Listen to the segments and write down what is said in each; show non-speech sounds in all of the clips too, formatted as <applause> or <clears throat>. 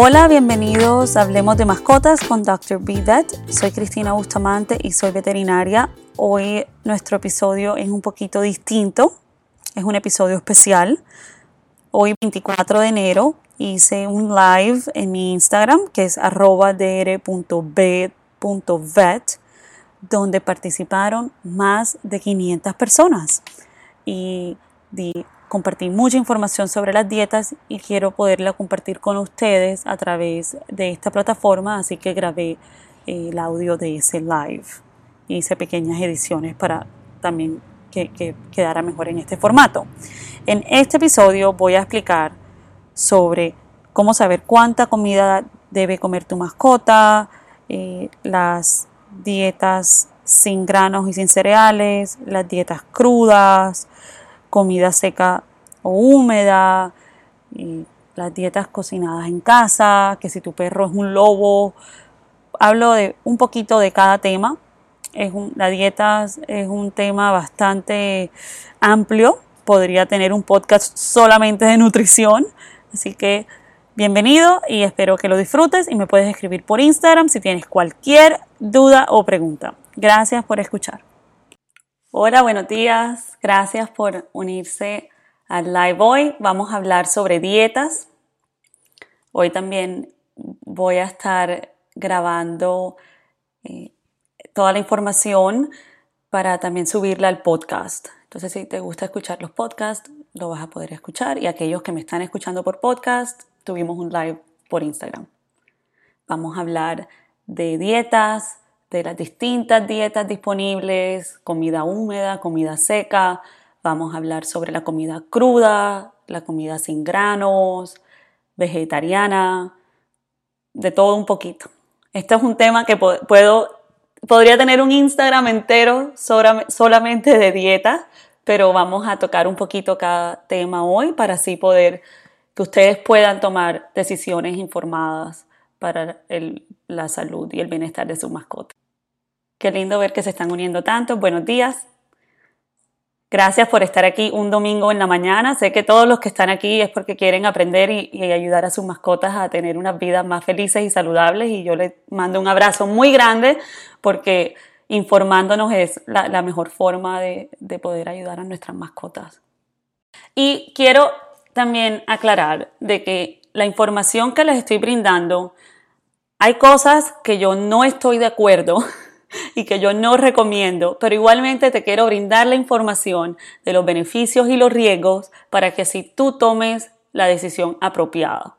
Hola, bienvenidos a Hablemos de Mascotas con Dr. B Vet. Soy Cristina Bustamante y soy veterinaria. Hoy nuestro episodio es un poquito distinto, es un episodio especial. Hoy 24 de enero hice un live en mi Instagram que es arroba donde participaron más de 500 personas y compartí mucha información sobre las dietas y quiero poderla compartir con ustedes a través de esta plataforma, así que grabé eh, el audio de ese live. Hice pequeñas ediciones para también que, que quedara mejor en este formato. En este episodio voy a explicar sobre cómo saber cuánta comida debe comer tu mascota, eh, las dietas sin granos y sin cereales, las dietas crudas, comida seca húmeda, y las dietas cocinadas en casa, que si tu perro es un lobo. Hablo de un poquito de cada tema. Es la dieta es un tema bastante amplio. Podría tener un podcast solamente de nutrición. Así que bienvenido y espero que lo disfrutes y me puedes escribir por Instagram si tienes cualquier duda o pregunta. Gracias por escuchar. Hola, buenos días. Gracias por unirse al live hoy. Vamos a hablar sobre dietas. Hoy también voy a estar grabando eh, toda la información para también subirla al podcast. Entonces, si te gusta escuchar los podcasts, lo vas a poder escuchar. Y aquellos que me están escuchando por podcast, tuvimos un live por Instagram. Vamos a hablar de dietas, de las distintas dietas disponibles, comida húmeda, comida seca. Vamos a hablar sobre la comida cruda, la comida sin granos, vegetariana, de todo un poquito. Este es un tema que puedo, podría tener un Instagram entero solamente de dieta, pero vamos a tocar un poquito cada tema hoy para así poder que ustedes puedan tomar decisiones informadas para la salud y el bienestar de su mascota. Qué lindo ver que se están uniendo tanto. Buenos días. Gracias por estar aquí un domingo en la mañana. Sé que todos los que están aquí es porque quieren aprender y, ayudar a sus mascotas a tener unas vidas más felices y saludables. Y yo les mando un abrazo muy grande porque informándonos es la, mejor forma de, de poder ayudar a nuestras mascotas. Y quiero también aclarar de que la información que les estoy brindando, hay cosas que yo no estoy de acuerdo <laughs> y que yo no recomiendo, pero igualmente te quiero brindar la información de los beneficios y los riesgos para que así tú tomes la decisión apropiada.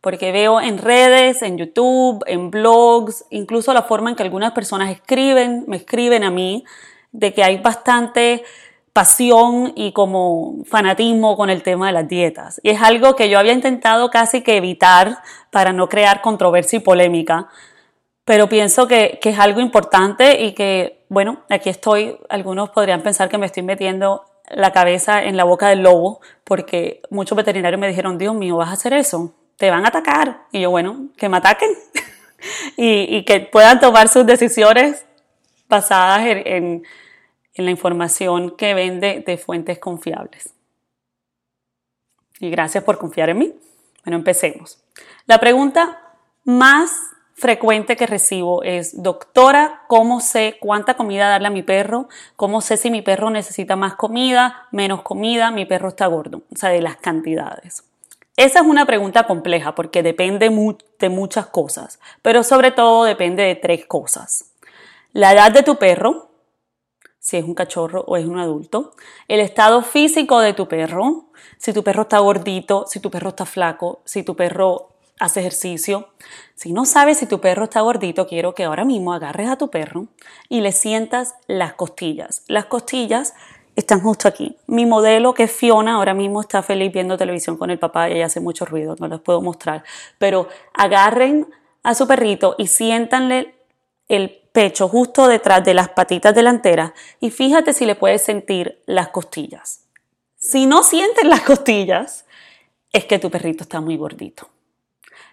Porque veo en redes, en YouTube, en blogs, incluso la forma en que algunas personas escriben, me escriben a mí, de que hay bastante pasión y como fanatismo con el tema de las dietas. Y es algo que yo había intentado casi que evitar para no crear controversia y polémica, pero pienso que, es algo importante y que, bueno, aquí estoy, algunos podrían pensar que me estoy metiendo la cabeza en la boca del lobo, porque muchos veterinarios me dijeron, Dios mío, vas a hacer eso, te van a atacar. Y yo, bueno, que me ataquen <laughs> y, que puedan tomar sus decisiones basadas en en la información que vende de fuentes confiables. Y gracias por confiar en mí. Bueno, empecemos. La pregunta más frecuente que recibo es, doctora, ¿cómo sé cuánta comida darle a mi perro? ¿Cómo sé si mi perro necesita más comida, menos comida, mi perro está gordo? O sea, de las cantidades. Esa es una pregunta compleja porque depende de muchas cosas, pero sobre todo depende de tres cosas. La edad de tu perro, si es un cachorro o es un adulto, el estado físico de tu perro, si tu perro está gordito, si tu perro está flaco, si tu perro hace ejercicio. Si no sabes si tu perro está gordito, quiero que ahora mismo agarres a tu perro y le sientas las costillas. Las costillas están justo aquí. Mi modelo, que es Fiona, ahora mismo está feliz viendo televisión con el papá y ella hace mucho ruido, no les puedo mostrar. Pero agarren a su perrito y siéntanle el pecho justo detrás de las patitas delanteras y fíjate si le puedes sentir las costillas. Si no sientes las costillas, es que tu perrito está muy gordito.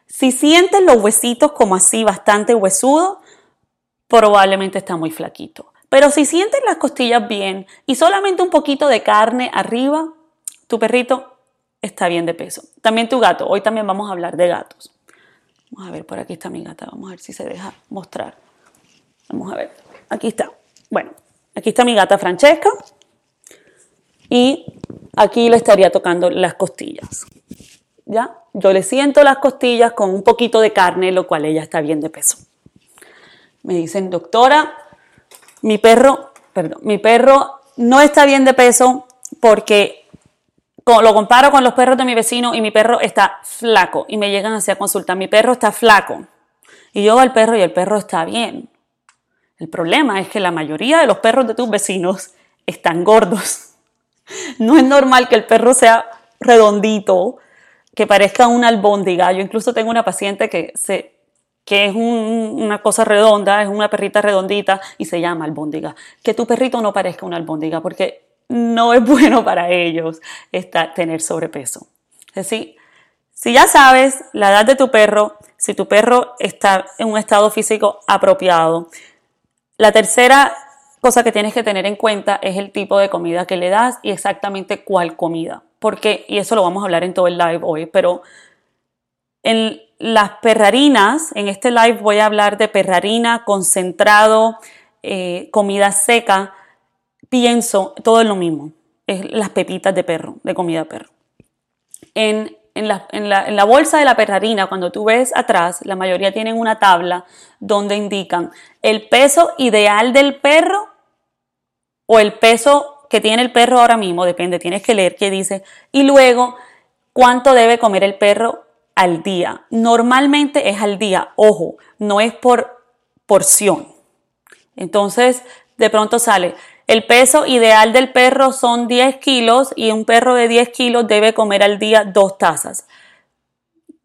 Si sientes los huesitos como así bastante huesudo, probablemente está muy flaquito. Pero si sientes las costillas bien y solamente un poquito de carne arriba, tu perrito está bien de peso. También tu gato. Hoy también vamos a hablar de gatos. Vamos a ver, por aquí está mi gata. Vamos a ver si se deja mostrar. Vamos a ver. Aquí está. Bueno, aquí está mi gata Francesca. Y aquí le estaría tocando las costillas. ¿Ya? Yo le siento las costillas con un poquito de carne, lo cual ella está bien de peso. Me dicen, doctora, mi perro, perdón, mi perro no está bien de peso porque lo comparo con los perros de mi vecino y mi perro está flaco y me llegan hacia consulta, mi perro está flaco. Y yo al perro y el perro está bien. El problema es que la mayoría de los perros de tus vecinos están gordos. <laughs> No es normal que el perro sea redondito, que parezca una albóndiga. Yo incluso tengo una paciente que, se, que es una cosa redonda, es una perrita redondita y se llama albóndiga. Que tu perrito no parezca una albóndiga porque no es <laughs> bueno para ellos tener sobrepeso. Es decir, si ya sabes la edad de tu perro, si tu perro está en un estado físico apropiado, la tercera cosa que tienes que tener en cuenta es el tipo de comida que le das y exactamente cuál comida. Porque, y eso lo vamos a hablar en todo el live hoy, pero en las perrarinas, en este live voy a hablar de perrarina, concentrado, eh, comida seca, pienso, todo es lo mismo, es las pepitas de perro, de comida perro. En, la, en, la, bolsa de la perrarina, cuando tú ves atrás, la mayoría tienen una tabla donde indican el peso ideal del perro o el peso que tiene el perro ahora mismo, depende, tienes que leer qué dice, y luego cuánto debe comer el perro al día. Normalmente es al día, ojo, no es por porción. Entonces, de pronto sale, el peso ideal del perro son 10 kilos y un perro de 10 kilos debe comer al día dos tazas.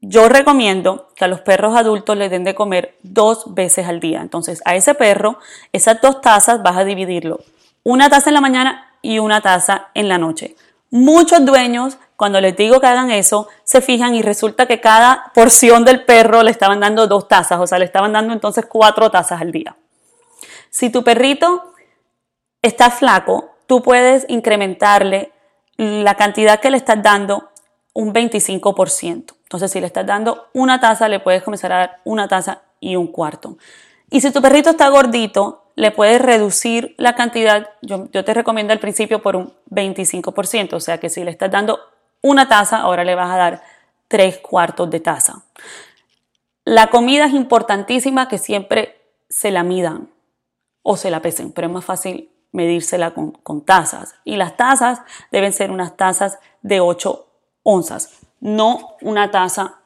Yo recomiendo que a los perros adultos les den de comer dos veces al día. Entonces, a ese perro, esas dos tazas vas a dividirlo. Una taza en la mañana y una taza en la noche. Muchos dueños, cuando les digo que hagan eso, se fijan y resulta que cada porción del perro le estaban dando dos tazas, o sea, le estaban dando entonces cuatro tazas al día. Si tu perrito está flaco, tú puedes incrementarle la cantidad que le estás dando un 25%. Entonces, si le estás dando una taza, le puedes comenzar a dar una taza y un cuarto. Y si tu perrito está gordito, le puedes reducir la cantidad, yo, te recomiendo al principio por un 25%, o sea que si le estás dando una taza, ahora le vas a dar tres cuartos de taza. La comida es importantísima que siempre se la midan o se la pesen, pero es más fácil medírsela con, tazas. Y las tazas deben ser unas tazas de 8 onzas, no una taza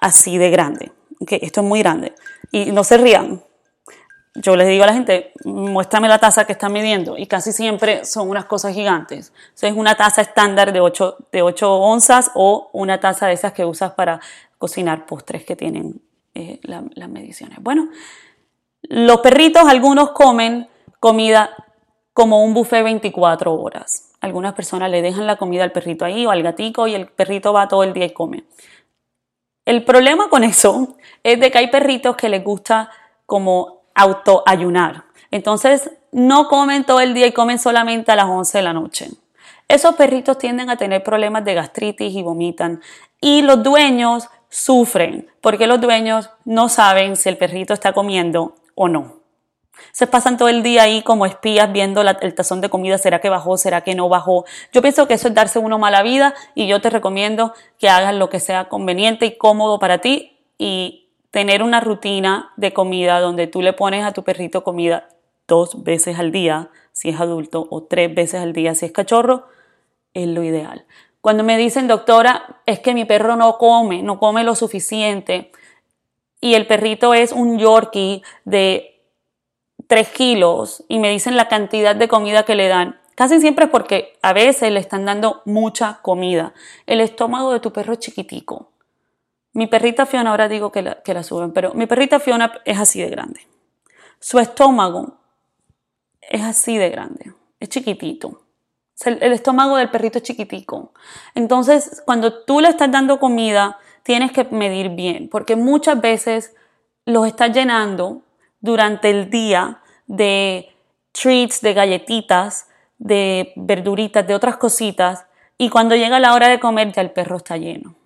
así de grande. que Esto es muy grande. Y no se rían. Yo les digo a la gente, muéstrame la taza que están midiendo. Y casi siempre son unas cosas gigantes. Es una taza estándar de 8, de 8 onzas o una taza de esas que usas para cocinar postres que tienen eh, las mediciones. Bueno, los perritos, algunos comen comida como un buffet 24 horas. Algunas personas le dejan la comida al perrito ahí o al gatico y el perrito va todo el día y come. El problema con eso es de que hay perritos que les gusta como autoayunar. Entonces no comen todo el día y comen solamente a las 11 de la noche. Esos perritos tienden a tener problemas de gastritis y vomitan. Y los dueños sufren porque los dueños no saben si el perrito está comiendo o no. Se pasan todo el día ahí como espías viendo el tazón de comida, será que bajó, será que no bajó. Yo pienso que eso es darse uno mala vida y yo te recomiendo que hagas lo que sea conveniente y cómodo para ti y tener una rutina de comida donde tú le pones a tu perrito comida dos veces al día si es adulto o tres veces al día si es cachorro, es lo ideal. Cuando me dicen, doctora, es que mi perro no come, no come lo suficiente y el perrito es un Yorkie de 3 kilos y me dicen la cantidad de comida que le dan, casi siempre es porque a veces le están dando mucha comida. El estómago de tu perro es chiquitico. Mi perrita Fiona, ahora digo que la, suben, pero mi perrita Fiona es así de grande. Su estómago es así de grande, es chiquitito. El estómago del perrito es chiquitico. Entonces, cuando tú le estás dando comida, tienes que medir bien, porque muchas veces los estás llenando durante el día de treats, de galletitas, de verduritas, de otras cositas, y cuando llega la hora de comer ya el perro está lleno.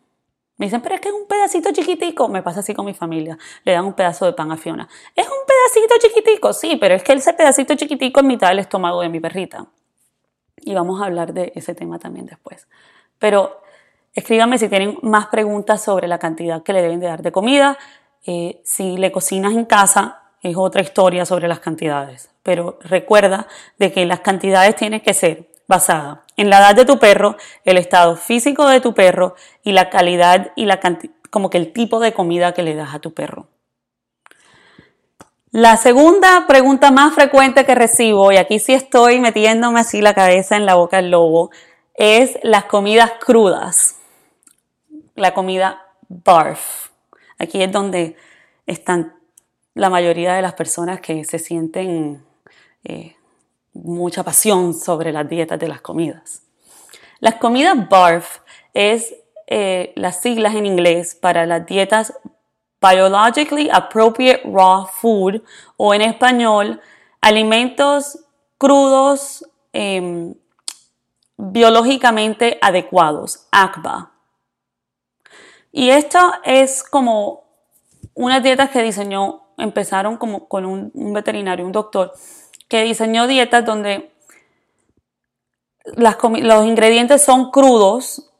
Me dicen, pero es que es un pedacito chiquitico. Me pasa así con mi familia. Le dan un pedazo de pan a Fiona. Es un pedacito chiquitico, sí, pero es que ese pedacito chiquitico es mitad del estómago de mi perrita. Y vamos a hablar de ese tema también después. Pero escríbanme si tienen más preguntas sobre la cantidad que le deben de dar de comida. Eh, si le cocinas en casa, es otra historia sobre las cantidades. Pero recuerda de que las cantidades tienen que ser basadas en la edad de tu perro, el estado físico de tu perro y la calidad y la como que el tipo de comida que le das a tu perro. La segunda pregunta más frecuente que recibo, y aquí sí estoy metiéndome así la cabeza en la boca del lobo, es las comidas crudas. La comida barf. Aquí es donde están la mayoría de las personas que se sienten eh, mucha pasión sobre las dietas de las comidas. Las comidas BARF es eh, las siglas en inglés para las dietas Biologically Appropriate Raw Food o en español alimentos crudos em, biológicamente adecuados, ACBA. Y esto es como unas dietas que diseñó, empezaron como con un, un veterinario, un doctor, que diseñó dietas donde los ingredientes son crudos,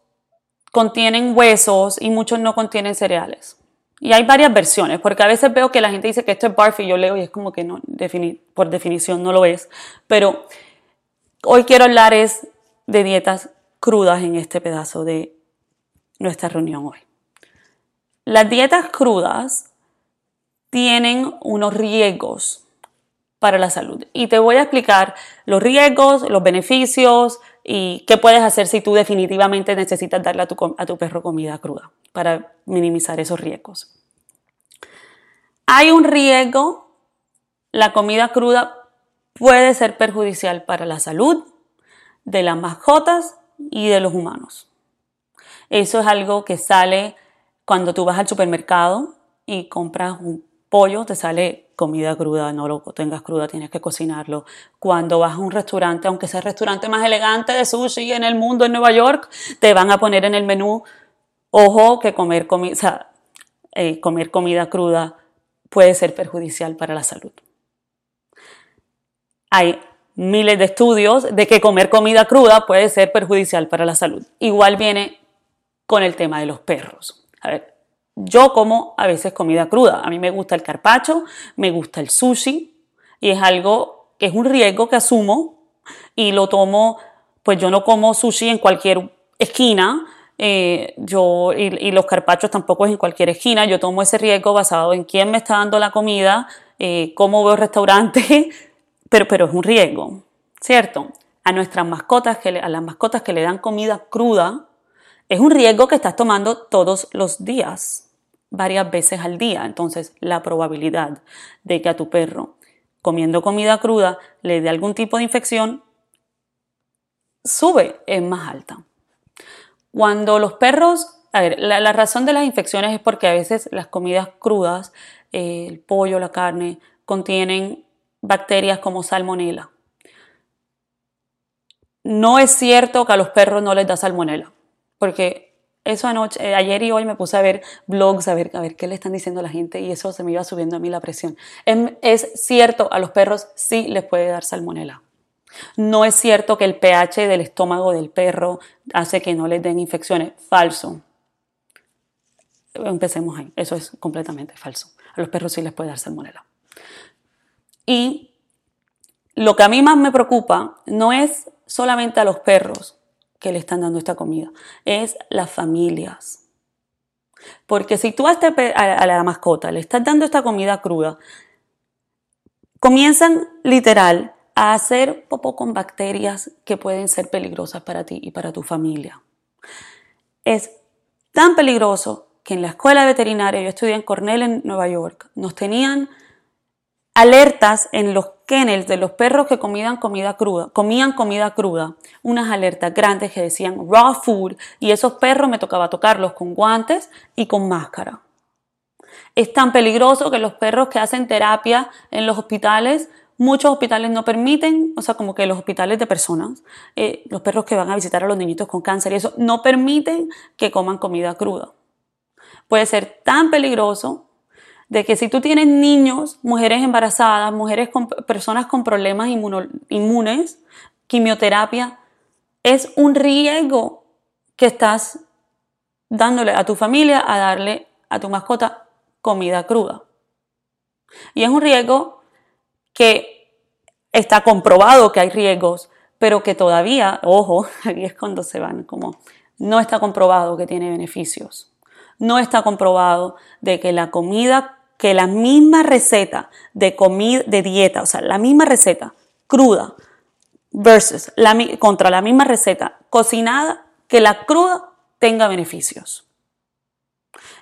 contienen huesos y muchos no contienen cereales. Y hay varias versiones, porque a veces veo que la gente dice que esto es barf y yo leo y es como que no, por definición no lo es. Pero hoy quiero hablar es de dietas crudas en este pedazo de nuestra reunión hoy. Las dietas crudas tienen unos riesgos para la salud. Y te voy a explicar los riesgos, los beneficios y qué puedes hacer si tú definitivamente necesitas darle a tu, perro comida cruda para minimizar esos riesgos. Hay un riesgo, la comida cruda puede ser perjudicial para la salud de las mascotas y de los humanos. Eso es algo que sale cuando tú vas al supermercado y compras un pollo, te sale comida cruda, no lo tengas cruda, tienes que cocinarlo. Cuando vas a un restaurante, aunque sea el restaurante más elegante de sushi en el mundo, en Nueva York, te van a poner en el menú, ojo, que comer, eh, comer comida cruda puede ser perjudicial para la salud. Hay miles de estudios de que comer comida cruda puede ser perjudicial para la salud. Igual viene con el tema de los perros. A ver, yo como a veces comida cruda. A mí me gusta el carpacho, me gusta el sushi y es algo que es un riesgo que asumo y lo tomo, pues yo no como sushi en cualquier esquina. Eh, yo y, los carpachos tampoco es en cualquier esquina. Yo tomo ese riesgo basado en quién me está dando la comida, eh, cómo veo el restaurante, <laughs> pero, pero es un riesgo, ¿cierto? A nuestras mascotas, que a las mascotas que le dan comida cruda, es un riesgo que estás tomando todos los días, varias veces al día. Entonces, la probabilidad de que a tu perro, comiendo comida cruda, le dé algún tipo de infección, sube, es más alta. Cuando los perros, a ver, la, razón de las infecciones es porque a veces las comidas crudas, eh, el pollo, la carne, contienen bacterias como salmonela. No es cierto que a los perros no les da salmonela porque eso anoche, eh, ayer y hoy me puse a ver blogs, a ver, a ver qué le están diciendo a la gente y eso se me iba subiendo a mí la presión. Es, es cierto, a los perros sí les puede dar salmonela. No es cierto que el pH del estómago del perro hace que no les den infecciones. Falso. Empecemos ahí. Eso es completamente falso. A los perros sí les puede dar salmonela. Y lo que a mí más me preocupa no es solamente a los perros, que le están dando esta comida, es las familias. Porque si tú a, este a la mascota le estás dando esta comida cruda, comienzan literal a hacer popó con bacterias que pueden ser peligrosas para ti y para tu familia. Es tan peligroso que en la escuela veterinaria, yo estudié en Cornell en Nueva York, nos tenían alertas en los kennels de los perros que comían comida cruda, comían comida cruda, unas alertas grandes que decían raw food y esos perros me tocaba tocarlos con guantes y con máscara. Es tan peligroso que los perros que hacen terapia en los hospitales, muchos hospitales no permiten, o sea, como que los hospitales de personas, eh, los perros que van a visitar a los niñitos con cáncer y eso, no permiten que coman comida cruda. puede ser tan peligroso de que si tú tienes niños, mujeres embarazadas, mujeres con personas con problemas inmunes, quimioterapia, es un riesgo que estás dándole a tu familia a darle a tu mascota comida cruda. Y es un riesgo que está comprobado que hay riesgos, pero que todavía, ojo, <laughs> aquí es cuando se van, como no está comprobado que tiene beneficios. No está comprobado de que la comida, que la misma receta de comida, de dieta, o sea, la misma receta cruda versus contra la misma receta cocinada, que la cruda tenga beneficios.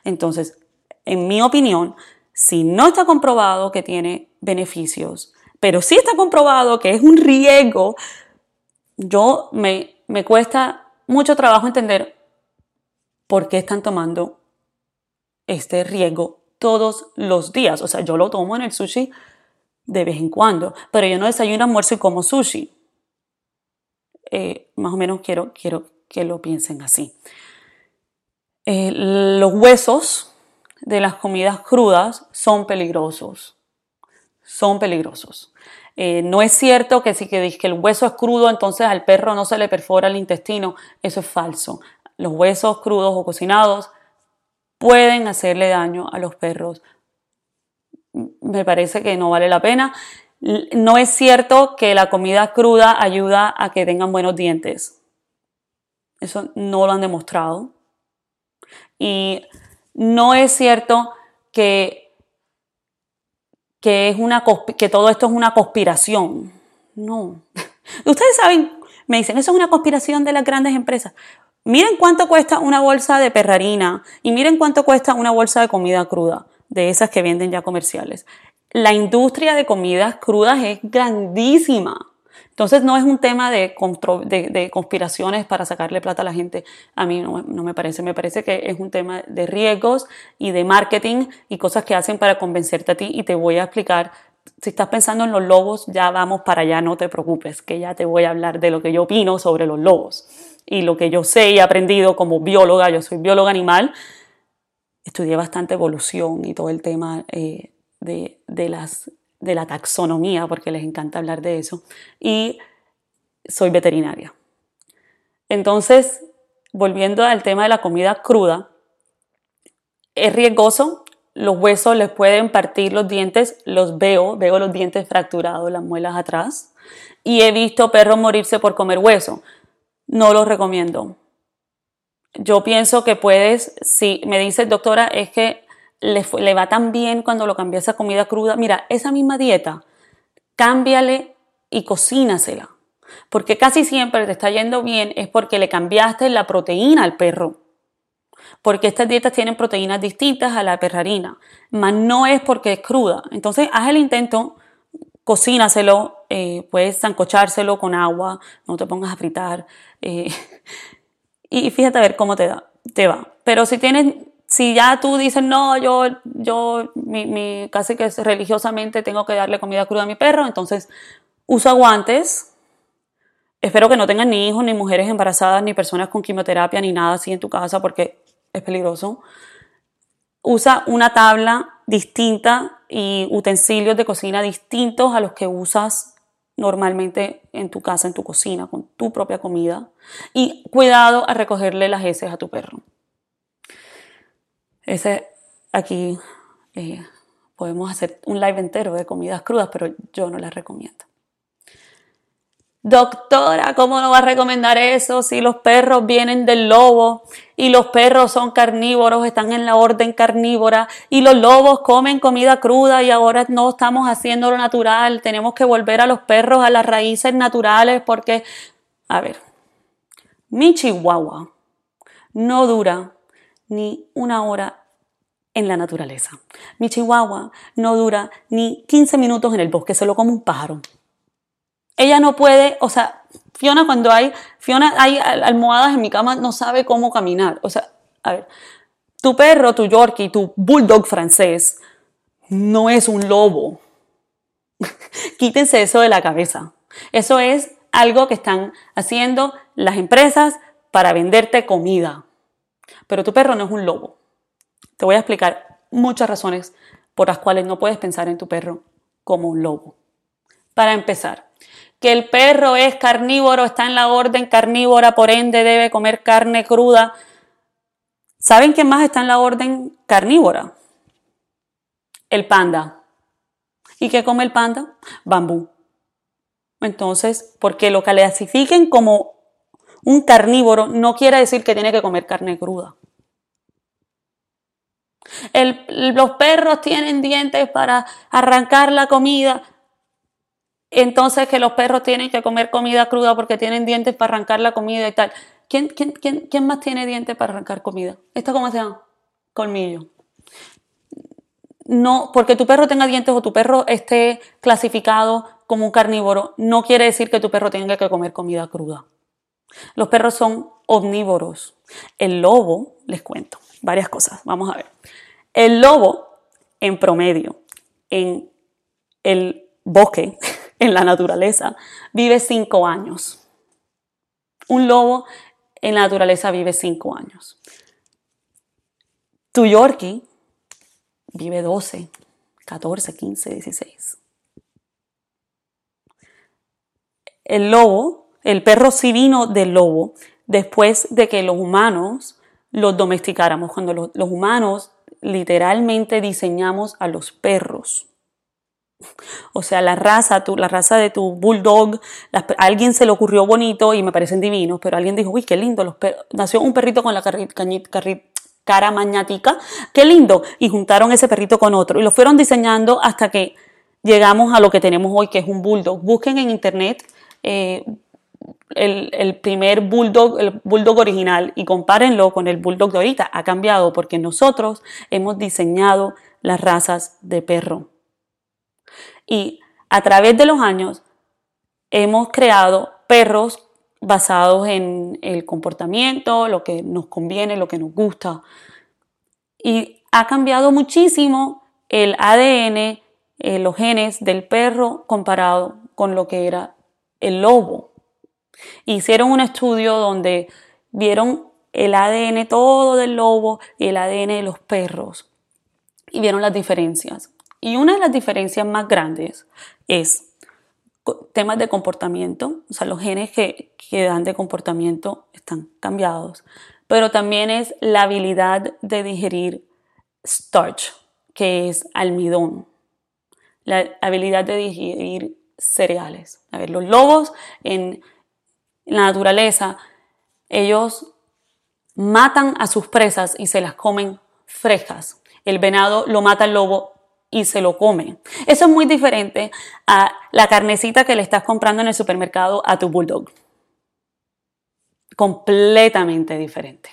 Entonces, en mi opinión, si no está comprobado que tiene beneficios, pero sí está comprobado que es un riesgo, yo me, me cuesta mucho trabajo entender por qué están tomando este riesgo todos los días. O sea, yo lo tomo en el sushi de vez en cuando, pero yo no desayuno, almuerzo y como sushi. Eh, más o menos quiero, quiero que lo piensen así. Eh, los huesos de las comidas crudas son peligrosos. Son peligrosos. Eh, no es cierto que si que, que el hueso es crudo, entonces al perro no se le perfora el intestino. Eso es falso. Los huesos crudos o cocinados pueden hacerle daño a los perros. Me parece que no vale la pena. No es cierto que la comida cruda ayuda a que tengan buenos dientes. Eso no lo han demostrado. Y no es cierto que, que, es una, que todo esto es una conspiración. No. <laughs> Ustedes saben, me dicen, eso es una conspiración de las grandes empresas. Miren cuánto cuesta una bolsa de perrarina y miren cuánto cuesta una bolsa de comida cruda, de esas que venden ya comerciales. La industria de comidas crudas es grandísima. Entonces no es un tema de, conspiraciones para sacarle plata a la gente. A mí no, no, me parece. Me parece que es un tema de riesgos y de marketing y cosas que hacen para convencerte a ti. Y te voy a explicar. Si estás pensando en los lobos, ya vamos para allá, no te preocupes, que ya te voy a hablar de lo que yo opino sobre los lobos y lo que yo sé y he aprendido como bióloga. Yo soy bióloga animal. Estudié bastante evolución y todo el tema eh, de, de las de la taxonomía, porque les encanta hablar de eso, y soy veterinaria. Entonces, volviendo al tema de la comida cruda, es riesgoso, los huesos les pueden partir los dientes, los veo, veo los dientes fracturados, las muelas atrás, y he visto perros morirse por comer hueso. No los recomiendo. Yo pienso que puedes, si me dices, doctora, es que le, va tan bien cuando lo cambias a comida cruda. Mira, esa misma dieta, cámbiale y cocínasela. Porque casi siempre te está yendo bien es porque le cambiaste la proteína al perro. Porque estas dietas tienen proteínas distintas a la perrarina, mas no es porque es cruda. Entonces, haz el intento, cocínaselo, eh, puedes zancochárselo con agua, no te pongas a fritar. Eh, <laughs> y fíjate a ver cómo te, da, te va. Pero si tienes si ya tú dices, no, yo, yo mi, casi que religiosamente tengo que darle comida cruda a mi perro, entonces usa guantes. Espero que no tengan ni hijos, ni mujeres embarazadas, ni personas con quimioterapia, ni nada así en tu casa porque es peligroso. Usa una tabla distinta y utensilios de cocina distintos a los que usas normalmente en tu casa, en tu cocina, con tu propia comida. Y cuidado a recogerle las heces a tu perro. Ese aquí eh, podemos hacer un live entero de comidas crudas, pero yo no las recomiendo. Doctora, ¿cómo no va a recomendar eso si los perros vienen del lobo y los perros son carnívoros, están en la orden carnívora y los lobos comen comida cruda y ahora no estamos haciendo lo natural, tenemos que volver a los perros a las raíces naturales porque, a ver, mi chihuahua no dura ni una hora en la naturaleza. Mi chihuahua no dura ni 15 minutos en el bosque, se lo come un pájaro. Ella no puede, o sea, Fiona cuando hay, Fiona hay almohadas en mi cama, no sabe cómo caminar. O sea, a ver, tu perro, tu Yorkie, tu bulldog francés, no es un lobo. <laughs> Quítense eso de la cabeza. Eso es algo que están haciendo las empresas para venderte comida. Pero tu perro no es un lobo. Te voy a explicar muchas razones por las cuales no puedes pensar en tu perro como un lobo. Para empezar, que el perro es carnívoro, está en la orden carnívora, por ende debe comer carne cruda. ¿Saben quién más está en la orden carnívora? El panda. ¿Y qué come el panda? Bambú. Entonces, porque lo clasifiquen como un carnívoro no quiere decir que tiene que comer carne cruda. los perros tienen dientes para arrancar la comida. Entonces que los perros tienen que comer comida cruda porque tienen dientes para arrancar la comida y tal. ¿Quién, quién, quién, quién más tiene dientes para arrancar comida? ¿Esto cómo se llama? Colmillo. No, porque tu perro tenga dientes o tu perro esté clasificado como un carnívoro, no quiere decir que tu perro tenga que comer comida cruda. Los perros son omnívoros. El lobo, les cuento varias cosas, vamos a ver. El lobo, en promedio, en el bosque, en la naturaleza, vive cinco años. Un lobo en la naturaleza vive cinco años. Tu Yorkie vive 12, 14, 15, 16. El lobo, el perro sí vino del lobo después de que los humanos los domesticáramos, cuando los, humanos literalmente diseñamos a los perros. O sea, la raza, la raza de tu bulldog, a alguien se le ocurrió bonito y me parecen divinos, pero alguien dijo, uy, qué lindo, los nació un perrito con la cara mañática, qué lindo, y juntaron ese perrito con otro y lo fueron diseñando hasta que llegamos a lo que tenemos hoy, que es un bulldog. Busquen en internet eh, el, primer bulldog, el bulldog original y compárenlo con el bulldog de ahorita. Ha cambiado porque nosotros hemos diseñado las razas de perro. Y a través de los años hemos creado perros basados en el comportamiento, lo que nos conviene, lo que nos gusta. Y ha cambiado muchísimo el ADN, eh, los genes del perro comparado con lo que era el lobo. Hicieron un estudio donde vieron el ADN todo del lobo y el ADN de los perros y vieron las diferencias. Y una de las diferencias más grandes es temas de comportamiento, o sea, los genes que, que dan de comportamiento están cambiados, pero también es la habilidad de digerir starch, que es almidón, la habilidad de digerir cereales. A ver, los lobos en la naturaleza, ellos matan a sus presas y se las comen frescas. El venado lo mata el lobo y se lo come. Eso es muy diferente a la carnecita que le estás comprando en el supermercado a tu bulldog. Completamente diferente.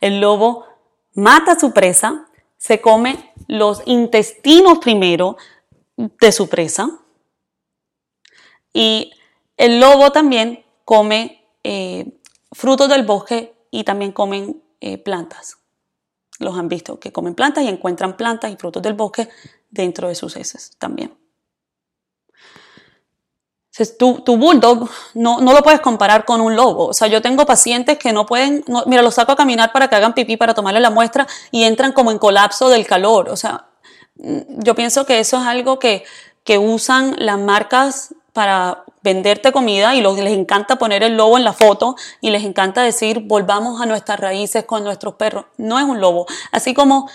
El lobo mata a su presa, se come los intestinos primero de su presa y el lobo también come eh, frutos del bosque y también comen eh, plantas. Los han visto, que comen plantas y encuentran plantas y frutos del bosque dentro de sus heces también. Tu, tu, bulldog no, no, lo puedes comparar con un lobo. O sea, yo tengo pacientes que no pueden, mira, los saco a caminar para que hagan pipí, para tomarle la muestra y entran como en colapso del calor. O sea, mm, yo pienso que eso es algo que, que usan las marcas para venderte comida y les encanta poner el lobo en la foto y les encanta decir volvamos a nuestras raíces con nuestros perros. No es un lobo. Así como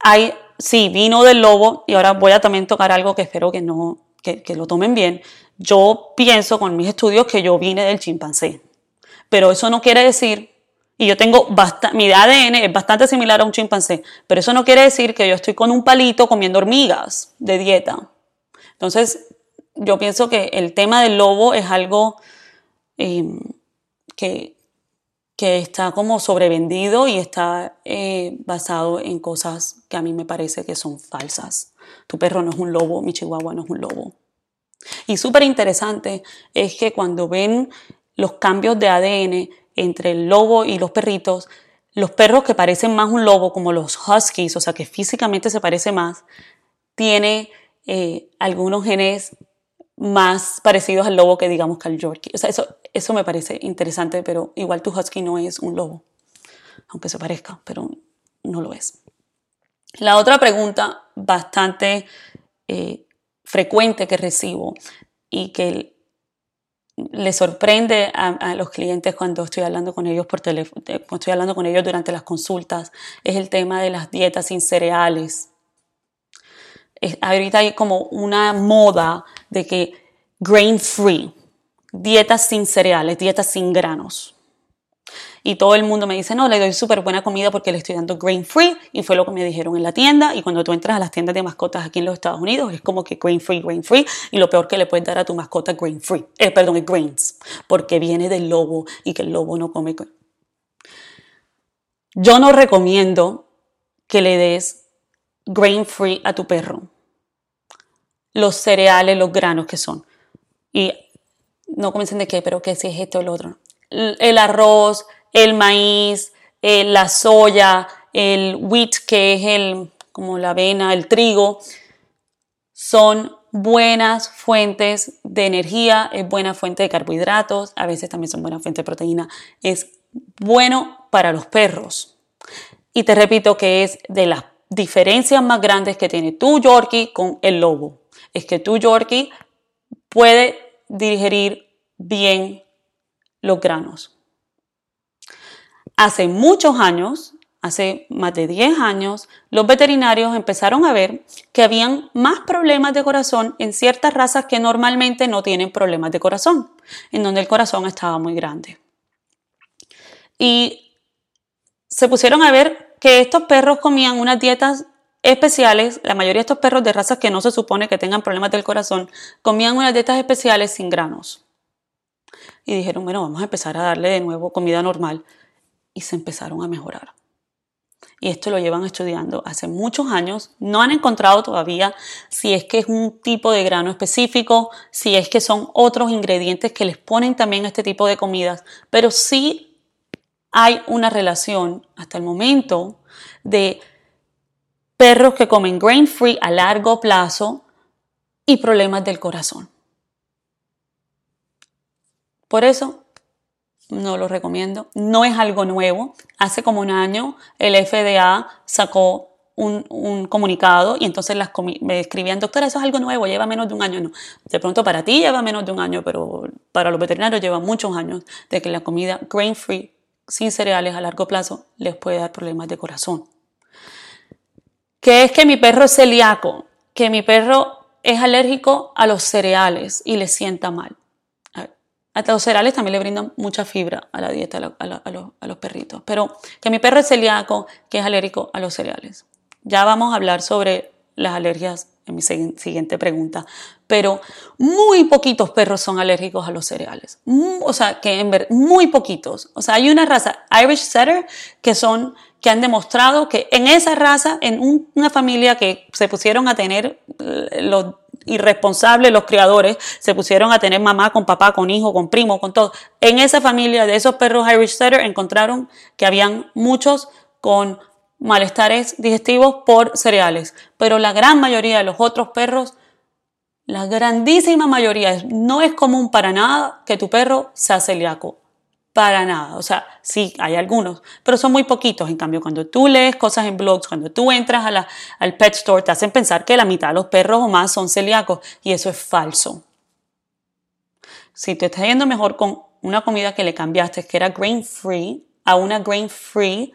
hay, sí, vino del lobo y ahora voy a también tocar algo que espero que no, que, lo tomen bien. Yo pienso con mis estudios que yo vine del chimpancé. Pero eso no quiere decir, y yo tengo bastante, mi ADN es bastante similar a un chimpancé, pero eso no quiere decir que yo estoy con un palito comiendo hormigas de dieta. Entonces, yo pienso que el tema del lobo es algo em, que, que, está como sobrevendido y está eh, basado en cosas que a mí me parece que son falsas. Tu perro no es un lobo, mi chihuahua no es un lobo. Y súper interesante es que cuando ven los cambios de ADN entre el lobo y los perritos, los perros que parecen más un lobo, como los huskies, o sea que físicamente se parece más, tiene eh, algunos genes más parecidos al lobo que digamos que al Yorkie. O sea, eso, eso me parece interesante, pero igual tu husky no es un lobo, aunque se parezca, pero no lo es. La otra pregunta bastante eh, frecuente que recibo y que le sorprende a, los clientes cuando estoy hablando con ellos por teléfono, cuando estoy hablando con ellos durante las consultas, es el tema de las dietas sin cereales. Ahorita hay como una moda de que grain free, dietas sin cereales, dietas sin granos. Y todo el mundo me dice, no, le doy súper buena comida porque le estoy dando grain free. Y fue lo que me dijeron en la tienda. Y cuando tú entras a las tiendas de mascotas aquí en los Estados Unidos, es como que grain free, grain free. Y lo peor que le puedes dar a tu mascota grain free. Eh, perdón, es grains. Porque viene del lobo y que el lobo no come. Yo no recomiendo que le des grain free a tu perro. Los cereales, los granos que son. Y no comiencen de qué, pero que si es esto o lo otro. El arroz, el maíz, eh, la soya, el wheat, que es el, como la avena, el trigo, son buenas fuentes de energía, es buena fuente de carbohidratos, a veces también son buena fuente de proteína, es bueno para los perros. Y te repito que es de las diferencias más grandes que tiene tu Yorkie con el lobo. Es que tu Yorkie puede digerir bien los granos. Hace muchos años, hace más de 10 años, los veterinarios empezaron a ver que habían más problemas de corazón en ciertas razas que normalmente no tienen problemas de corazón, en donde el corazón estaba muy grande. Y se pusieron a ver que estos perros comían unas dietas especiales, la mayoría de estos perros de razas que no se supone que tengan problemas del corazón, comían unas dietas especiales sin granos. Y dijeron, bueno, vamos a empezar a darle de nuevo comida normal y se empezaron a mejorar. Y esto lo llevan estudiando hace muchos años. No han encontrado todavía si es que es un tipo de grano específico, si es que son otros ingredientes que les ponen también este tipo de comidas, pero sí hay una relación hasta el momento de perros que comen grain free a largo plazo y problemas del corazón. Por eso no lo recomiendo. No es algo nuevo. Hace como un año el FDA sacó un, comunicado y entonces las me escribían, doctora, eso es algo nuevo, lleva menos de un año. No, de pronto para ti lleva menos de un año, pero para los veterinarios lleva muchos años de que la comida grain free, sin cereales a largo plazo, les puede dar problemas de corazón. ¿Qué es que mi perro es celíaco? Que mi perro es alérgico a los cereales y le sienta mal. A los cereales también le brindan mucha fibra a la dieta a, los, perritos. Pero que mi perro es celíaco, que es alérgico a los cereales. Ya vamos a hablar sobre las alergias en mi siguiente pregunta. Pero muy poquitos perros son alérgicos a los cereales. O sea, que en ver, muy poquitos. O sea, hay una raza Irish Setter que son que han demostrado que en esa raza, en una familia que se pusieron a tener eh, los irresponsables, los criadores, se pusieron a tener mamá con papá, con hijo, con primo, con todo. En esa familia de esos perros Irish Setter encontraron que habían muchos con malestares digestivos por cereales, pero la gran mayoría de los otros perros, la grandísima mayoría, no es común para nada que tu perro sea celíaco. Para nada. O sea, sí, hay algunos, pero son muy poquitos. En cambio, cuando tú lees cosas en blogs, cuando tú entras al pet store, te hacen pensar que la mitad de los perros o más son celíacos y eso es falso. Si te está yendo mejor con una comida que le cambiaste, que era grain free, a una grain free,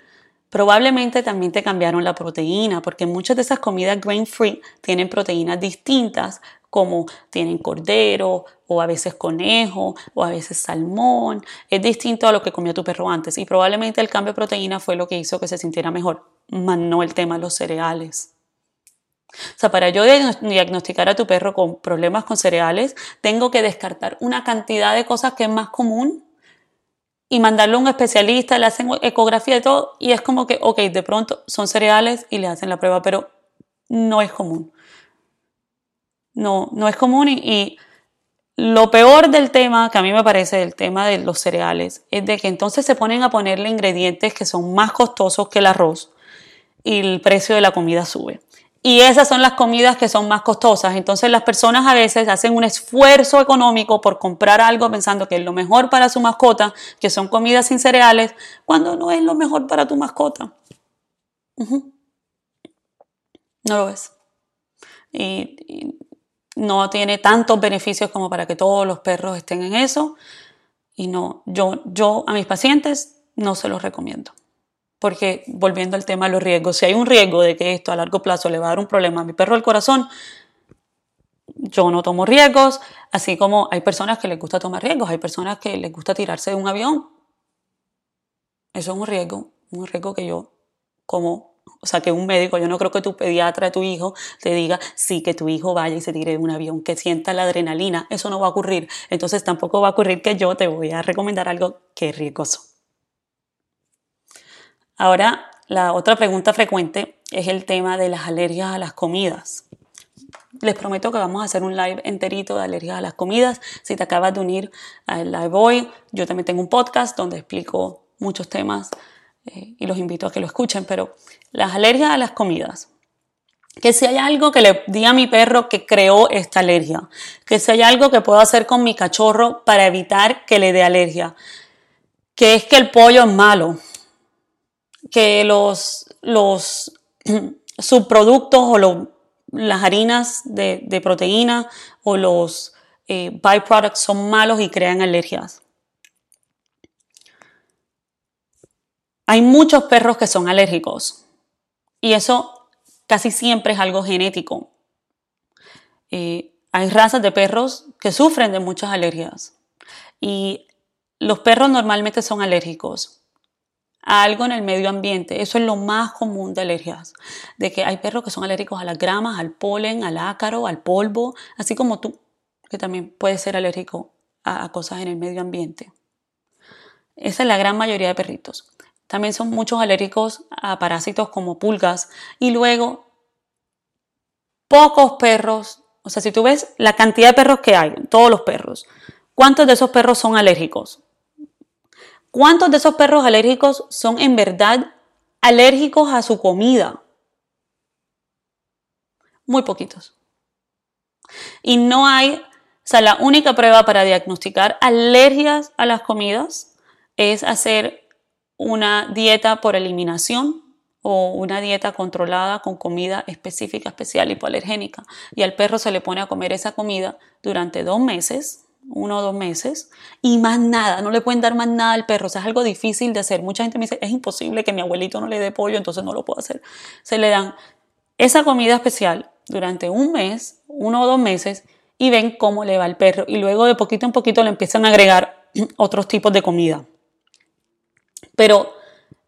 probablemente también te cambiaron la proteína, porque muchas de esas comidas grain free tienen proteínas distintas como tienen cordero o a veces conejo o a veces salmón. Es distinto a lo que comió tu perro antes y probablemente el cambio de proteína fue lo que hizo que se sintiera mejor, más no el tema de los cereales. O sea, para yo diagnosticar a tu perro con problemas con cereales, tengo que descartar una cantidad de cosas que es más común y mandarlo a un especialista, le hacen ecografía y todo, y es como que, ok, de pronto son cereales y le hacen la prueba, pero no es común no, no es común y, lo peor del tema, que a mí me parece el tema de los cereales, es de que entonces se ponen a ponerle ingredientes que son más costosos que el arroz y el precio de la comida sube. Y esas son las comidas que son más costosas. Entonces las personas a veces hacen un esfuerzo económico por comprar algo pensando que es lo mejor para su mascota, que son comidas sin cereales, cuando no es lo mejor para tu mascota. No lo ves. Y, no tiene tantos beneficios como para que todos los perros estén en eso. Y no, yo, yo a mis pacientes no se los recomiendo. Porque volviendo al tema de los riesgos, si hay un riesgo de que esto a largo plazo le va a dar un problema a mi perro del corazón, yo no tomo riesgos, así como hay personas que les gusta tomar riesgos, hay personas que les gusta tirarse de un avión. Eso es un riesgo, un riesgo que yo como o sea, que un médico, yo no creo que tu pediatra, tu hijo, te diga, sí, que tu hijo vaya y se tire de un avión, que sienta la adrenalina. Eso no va a ocurrir. Entonces tampoco va a ocurrir que yo te voy a recomendar algo que es riesgoso. Ahora, la otra pregunta frecuente es el tema de las alergias a las comidas. Les prometo que vamos a hacer un live enterito de alergias a las comidas. Si te acabas de unir al live hoy, yo también tengo un podcast donde explico muchos temas eh, y los invito a que lo escuchen, pero las alergias a las comidas. Que si hay algo que le di a mi perro que creó esta alergia, que si hay algo que puedo hacer con mi cachorro para evitar que le dé alergia, que es que el pollo es malo, que los, los <clears throat> subproductos o las harinas de, proteína o los eh, byproducts son malos y crean alergias. Hay muchos perros que son alérgicos y eso casi siempre es algo genético. Eh, hay razas de perros que sufren de muchas alergias y los perros normalmente son alérgicos a algo en el medio ambiente. Eso es lo más común de alergias. De que hay perros que son alérgicos a las gramas, al polen, al ácaro, al polvo, así como tú, que también puedes ser alérgico a cosas en el medio ambiente. Esa es la gran mayoría de perritos. También son muchos alérgicos a parásitos como pulgas. Y luego, pocos perros, o sea, si tú ves la cantidad de perros que hay, todos los perros, ¿cuántos de esos perros son alérgicos? ¿Cuántos de esos perros alérgicos son en verdad alérgicos a su comida? Muy poquitos. Y no hay, o sea, la única prueba para diagnosticar alergias a las comidas es hacer una dieta por eliminación o una dieta controlada con comida específica, especial, hipoalergénica. Y al perro se le pone a comer esa comida durante dos meses, uno o dos meses, y más nada, no le pueden dar más nada al perro. O sea, es algo difícil de hacer. Mucha gente me dice, es imposible que mi abuelito no le dé pollo, entonces no lo puedo hacer. Se le dan esa comida especial durante un mes, uno o dos meses, y ven cómo le va al perro. Y luego de poquito en poquito le empiezan a agregar <clears throat> otros tipos de comida. Pero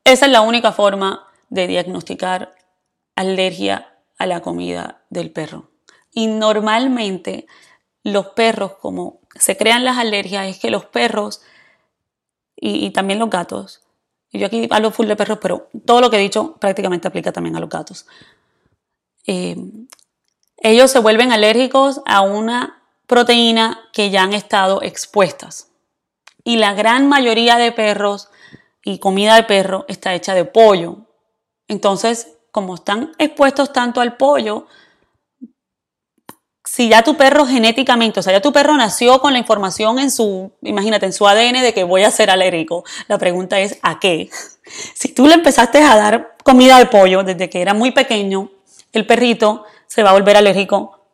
esa es la única forma de diagnosticar alergia a la comida del perro. Y normalmente los perros, como se crean las alergias, es que los perros y, también los gatos, y yo aquí hablo full de perros, pero todo lo que he dicho prácticamente aplica también a los gatos. Eh, ellos se vuelven alérgicos a una proteína que ya han estado expuestas. Y la gran mayoría de perros y comida de perro está hecha de pollo. Entonces, como están expuestos tanto al pollo, si ya tu perro genéticamente, o sea, ya tu perro nació con la información en su, imagínate, en su ADN de que voy a ser alérgico, la pregunta es ¿a qué? Si tú le empezaste a dar comida de pollo desde que era muy pequeño, el perrito se va a volver alérgico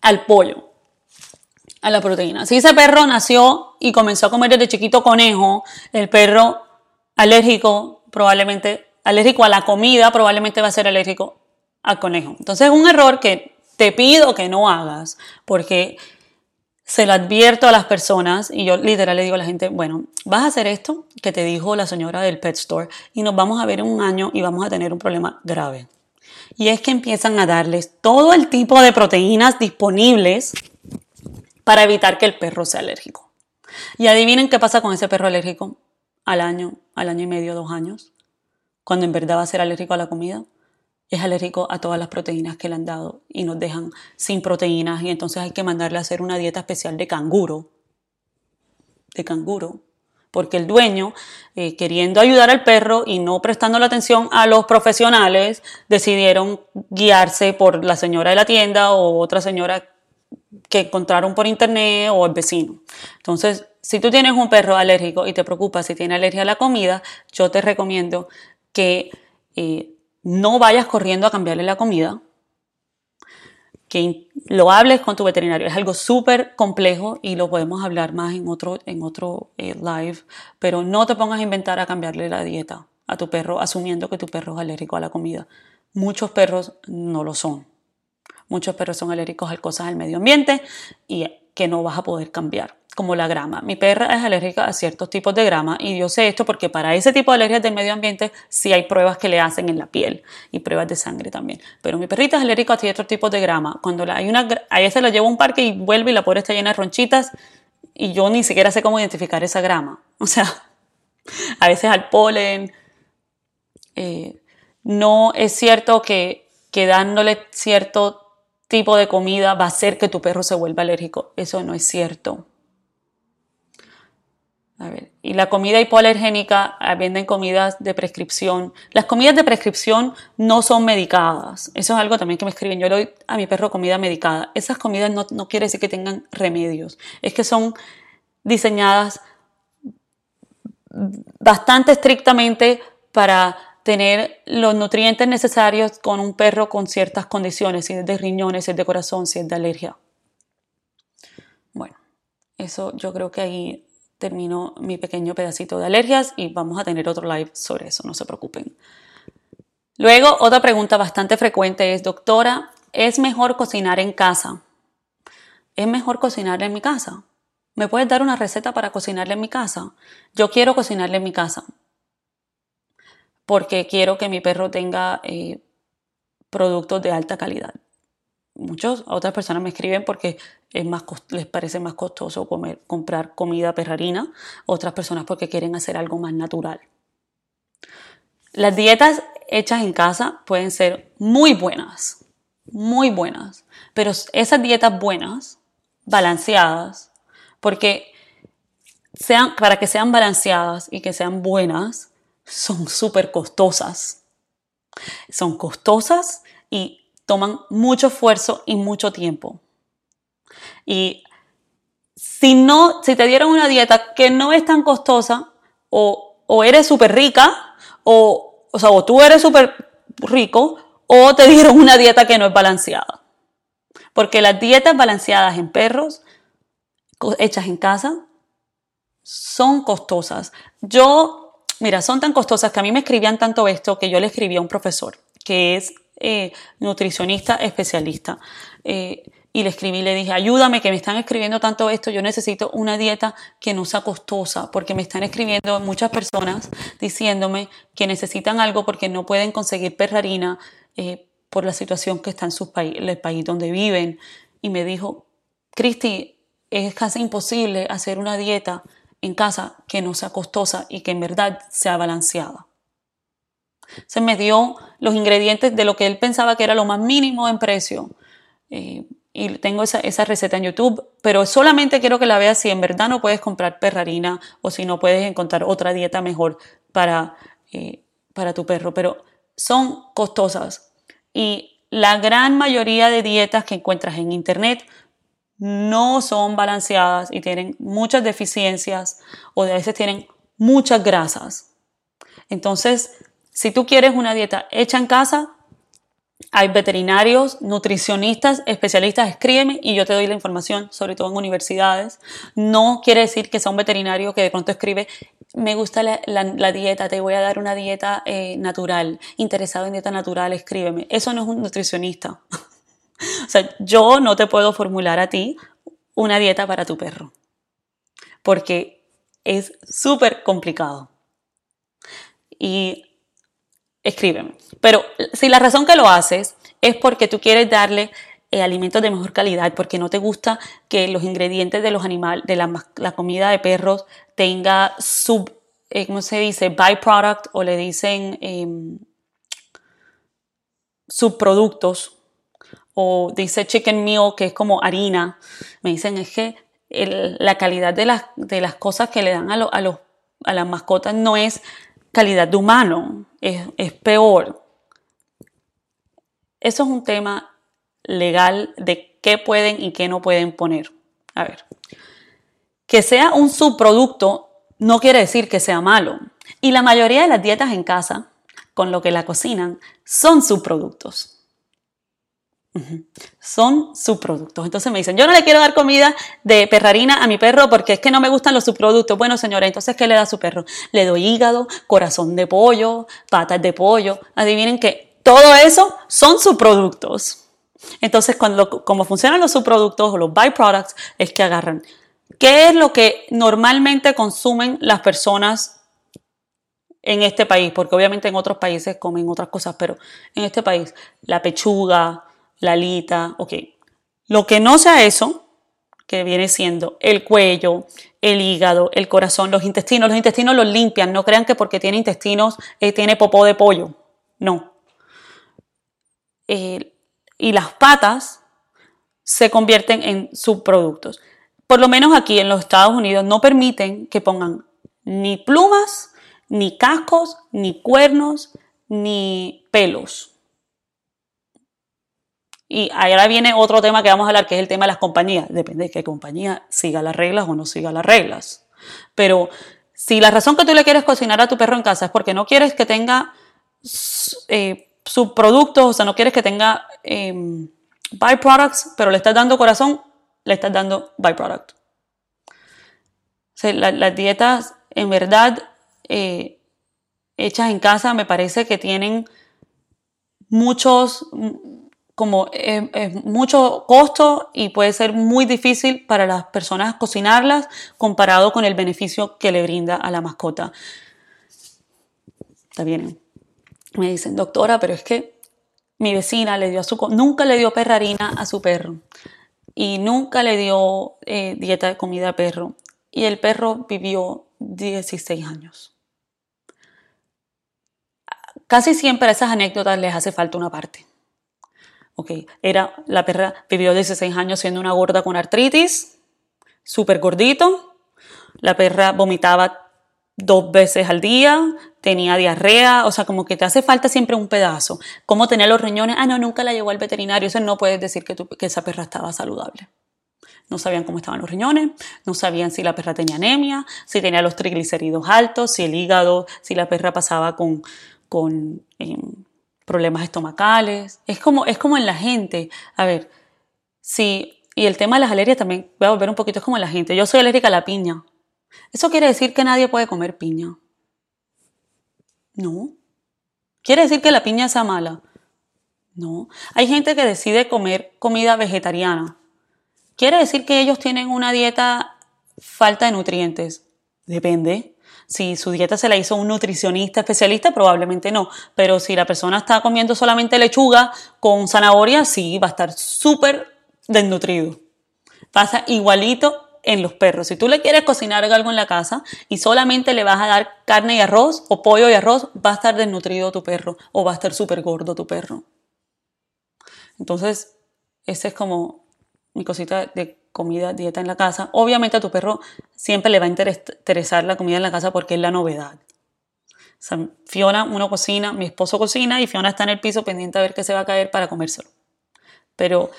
al pollo a la proteína. Si ese perro nació y comenzó a comer desde chiquito conejo, el perro alérgico probablemente, alérgico a la comida, probablemente va a ser alérgico al conejo. Entonces es un error que te pido que no hagas, porque se lo advierto a las personas y yo literal le digo a la gente, bueno, vas a hacer esto que te dijo la señora del pet store y nos vamos a ver en un año y vamos a tener un problema grave. Y es que empiezan a darles todo el tipo de proteínas disponibles para evitar que el perro sea alérgico. Y adivinen qué pasa con ese perro alérgico al año, al año y medio, dos años, cuando en verdad va a ser alérgico a la comida. Es alérgico a todas las proteínas que le han dado y nos dejan sin proteínas y entonces hay que mandarle a hacer una dieta especial de canguro. De canguro. Porque el dueño, eh, queriendo ayudar al perro y no prestando la atención a los profesionales, decidieron guiarse por la señora de la tienda o otra señora que encontraron por internet o el vecino. Entonces Si tú tienes un perro alérgico y te preocupa si tiene alergia a la comida, yo te recomiendo que eh, no vayas corriendo a cambiarle la comida, que lo hables con tu veterinario. Es algo súper complejo y lo podemos hablar más en otro, en otro eh, live, pero no te pongas a inventar a cambiarle la dieta a tu perro asumiendo que tu perro es alérgico a la comida. Muchos perros no lo son. Muchos perros son alérgicos a cosas del medio ambiente y que no vas a poder cambiar, como la grama. Mi perra es alérgica a ciertos tipos de grama y yo sé esto porque para ese tipo de alergias del medio ambiente sí hay pruebas que le hacen en la piel y pruebas de sangre también. Pero mi perrita es alérgica a ciertos tipos de grama. Cuando hay una, a veces la llevo a un parque y vuelve y la pobre está llena de ronchitas y yo ni siquiera sé cómo identificar esa grama. <laughs> O sea, a veces al polen. Eh, no es cierto que, que dándole cierto tipo de comida va a hacer que tu perro se vuelva alérgico. Eso no es cierto. A ver, y la comida hipoalergénica, ah, venden comidas de prescripción. Las comidas de prescripción no son medicadas. Eso es algo también que me escriben. Yo le doy a mi perro comida medicada. Esas comidas no, no quiere decir que tengan remedios. Es que son diseñadas bastante estrictamente para tener los nutrientes necesarios con un perro con ciertas condiciones, si es de riñones, si es de corazón, si es de alergia. Bueno, eso yo creo que ahí termino mi pequeño pedacito de alergias y vamos a tener otro live sobre eso, no se preocupen. Luego, otra pregunta bastante frecuente es, doctora, ¿es mejor cocinar en casa? ¿Es mejor cocinar en mi casa? ¿Me puedes dar una receta para cocinarle en mi casa? Yo quiero cocinarle en mi casa porque quiero que mi perro tenga eh, productos de alta calidad. Muchas otras personas me escriben porque es más les parece más costoso comer, comprar comida perrarina, otras personas porque quieren hacer algo más natural. Las dietas hechas en casa pueden ser muy buenas, muy buenas, pero esas dietas buenas, balanceadas, porque sean, para que sean balanceadas y que sean buenas, son súper costosas. Son costosas y toman mucho esfuerzo y mucho tiempo. Y si no, si te dieron una dieta que no es tan costosa, o, o eres súper rica, o, o, sea, o tú eres súper rico, o te <laughs> dieron una dieta que no es balanceada. Porque las dietas balanceadas en perros, hechas en casa, son costosas. Yo Mira, son tan costosas que a mí me escribían tanto esto que yo le escribí a un profesor que es eh, nutricionista especialista. Eh, y le escribí le dije, ayúdame, que me están escribiendo tanto esto, yo necesito una dieta que no sea costosa, porque me están escribiendo muchas personas diciéndome que necesitan algo porque no pueden conseguir perrarina eh, por la situación que está en su país, el país donde viven. Y me dijo, Cristi, es casi imposible hacer una dieta en casa que no sea costosa y que en verdad sea balanceada. Se me dio los ingredientes de lo que él pensaba que era lo más mínimo en precio. Eh, y tengo esa, receta en YouTube, pero solamente quiero que la veas si en verdad no puedes comprar perrarina o si no puedes encontrar otra dieta mejor para, eh, para tu perro. Pero son costosas. Y la gran mayoría de dietas que encuentras en Internet no son balanceadas y tienen muchas deficiencias o a veces tienen muchas grasas. Entonces, si tú quieres una dieta hecha en casa, hay veterinarios, nutricionistas, especialistas, escríbeme y yo te doy la información, sobre todo en universidades. No quiere decir que sea un veterinario que de pronto escribe, me gusta la, dieta, te voy a dar una dieta eh, natural, interesado en dieta natural, escríbeme. Eso no es un nutricionista. <laughs> O sea, yo no te puedo formular a ti una dieta para tu perro, porque es súper complicado. Y escríbeme. Pero si la razón que lo haces es porque tú quieres darle eh, alimentos de mejor calidad, porque no te gusta que los ingredientes de los animales, de la, comida de perros tenga sub, eh, ¿cómo se dice? Byproduct o le dicen em, subproductos o dice chicken meal, que es como harina. Me dicen es que la calidad de las, de las cosas que le dan a, a, los, a las mascotas no es calidad de humano, es, es peor. Eso es un tema legal de qué pueden y qué no pueden poner. A ver, que sea un subproducto no quiere decir que sea malo. Y la mayoría de las dietas en casa, con lo que la cocinan, son subproductos. Son subproductos. Entonces me dicen, yo no le quiero dar comida de perrarina a mi perro porque es que no me gustan los subproductos. Bueno, señora, entonces, ¿qué le da a su perro? Le doy hígado, corazón de pollo, patas de pollo. Adivinen que todo eso son subproductos. Entonces, cuando, como funcionan los subproductos o los byproducts, es que agarran. ¿Qué es lo que normalmente consumen las personas en este país? Porque obviamente en otros países comen otras cosas, pero en este país, la pechuga, la alita, ok. Lo que no sea eso, que viene siendo el cuello, el hígado, el corazón, los intestinos. Los intestinos los limpian, no crean que porque tiene intestinos eh, tiene popó de pollo. No. Eh, y las patas se convierten en subproductos. Por lo menos aquí en los Estados Unidos no permiten que pongan ni plumas, ni cascos, ni cuernos, ni pelos. Y ahora viene otro tema que vamos a hablar, que es el tema de las compañías. Depende de qué compañía siga las reglas o no siga las reglas. Pero si la razón que tú le quieres cocinar a tu perro en casa es porque no quieres que tenga eh, subproductos, o sea, no quieres que tenga em, byproducts, pero le estás dando corazón, le estás dando byproduct. Las dietas, en verdad, eh, hechas en casa, me parece que tienen muchos, como mucho costo y puede ser muy difícil para las personas cocinarlas comparado con el beneficio que le brinda a la mascota. Está bien me dicen, doctora, pero es que mi vecina le dio a su, nunca le dio perrarina a su perro y nunca le dio eh, dieta de comida a perro. Y el perro vivió 16 años. Casi siempre a esas anécdotas les hace falta una parte. Ok, era, la perra vivió 16 años siendo una gorda con artritis, súper gordito. La perra vomitaba dos veces al día, tenía diarrea, o sea, como que te hace falta siempre un pedazo. ¿Cómo tenía los riñones? Ah, no, nunca la llevó al veterinario, eso no puedes decir que, que esa perra estaba saludable. No sabían cómo estaban los riñones, no sabían si la perra tenía anemia, si tenía los triglicéridos altos, si el hígado, si la perra pasaba con, con em, problemas estomacales. Es como, es como en la gente. A ver, si, y el tema de las alergias también, voy a volver un poquito, es como en la gente. Yo soy alérgica a la piña. ¿Eso quiere decir que nadie puede comer piña? No. ¿Quiere decir que la piña sea mala? No. Hay gente que decide comer comida vegetariana. ¿Quiere decir que ellos tienen una dieta falta de nutrientes? Depende. Si su dieta se la hizo un nutricionista especialista, probablemente no. Pero si la persona está comiendo solamente lechuga con zanahoria, sí, va a estar súper desnutrido. Pasa igualito en los perros. Si tú le quieres cocinar algo en la casa y solamente le vas a dar carne y arroz o pollo y arroz, va a estar desnutrido tu perro o va a estar súper gordo tu perro. Entonces, esa es como mi cosita de comida, dieta en la casa. Obviamente a tu perro siempre le va a interesar la comida en la casa porque es la novedad. Fiona, uno cocina, mi esposo cocina y Fiona está en el piso pendiente a ver qué se va a caer para comérselo. Pero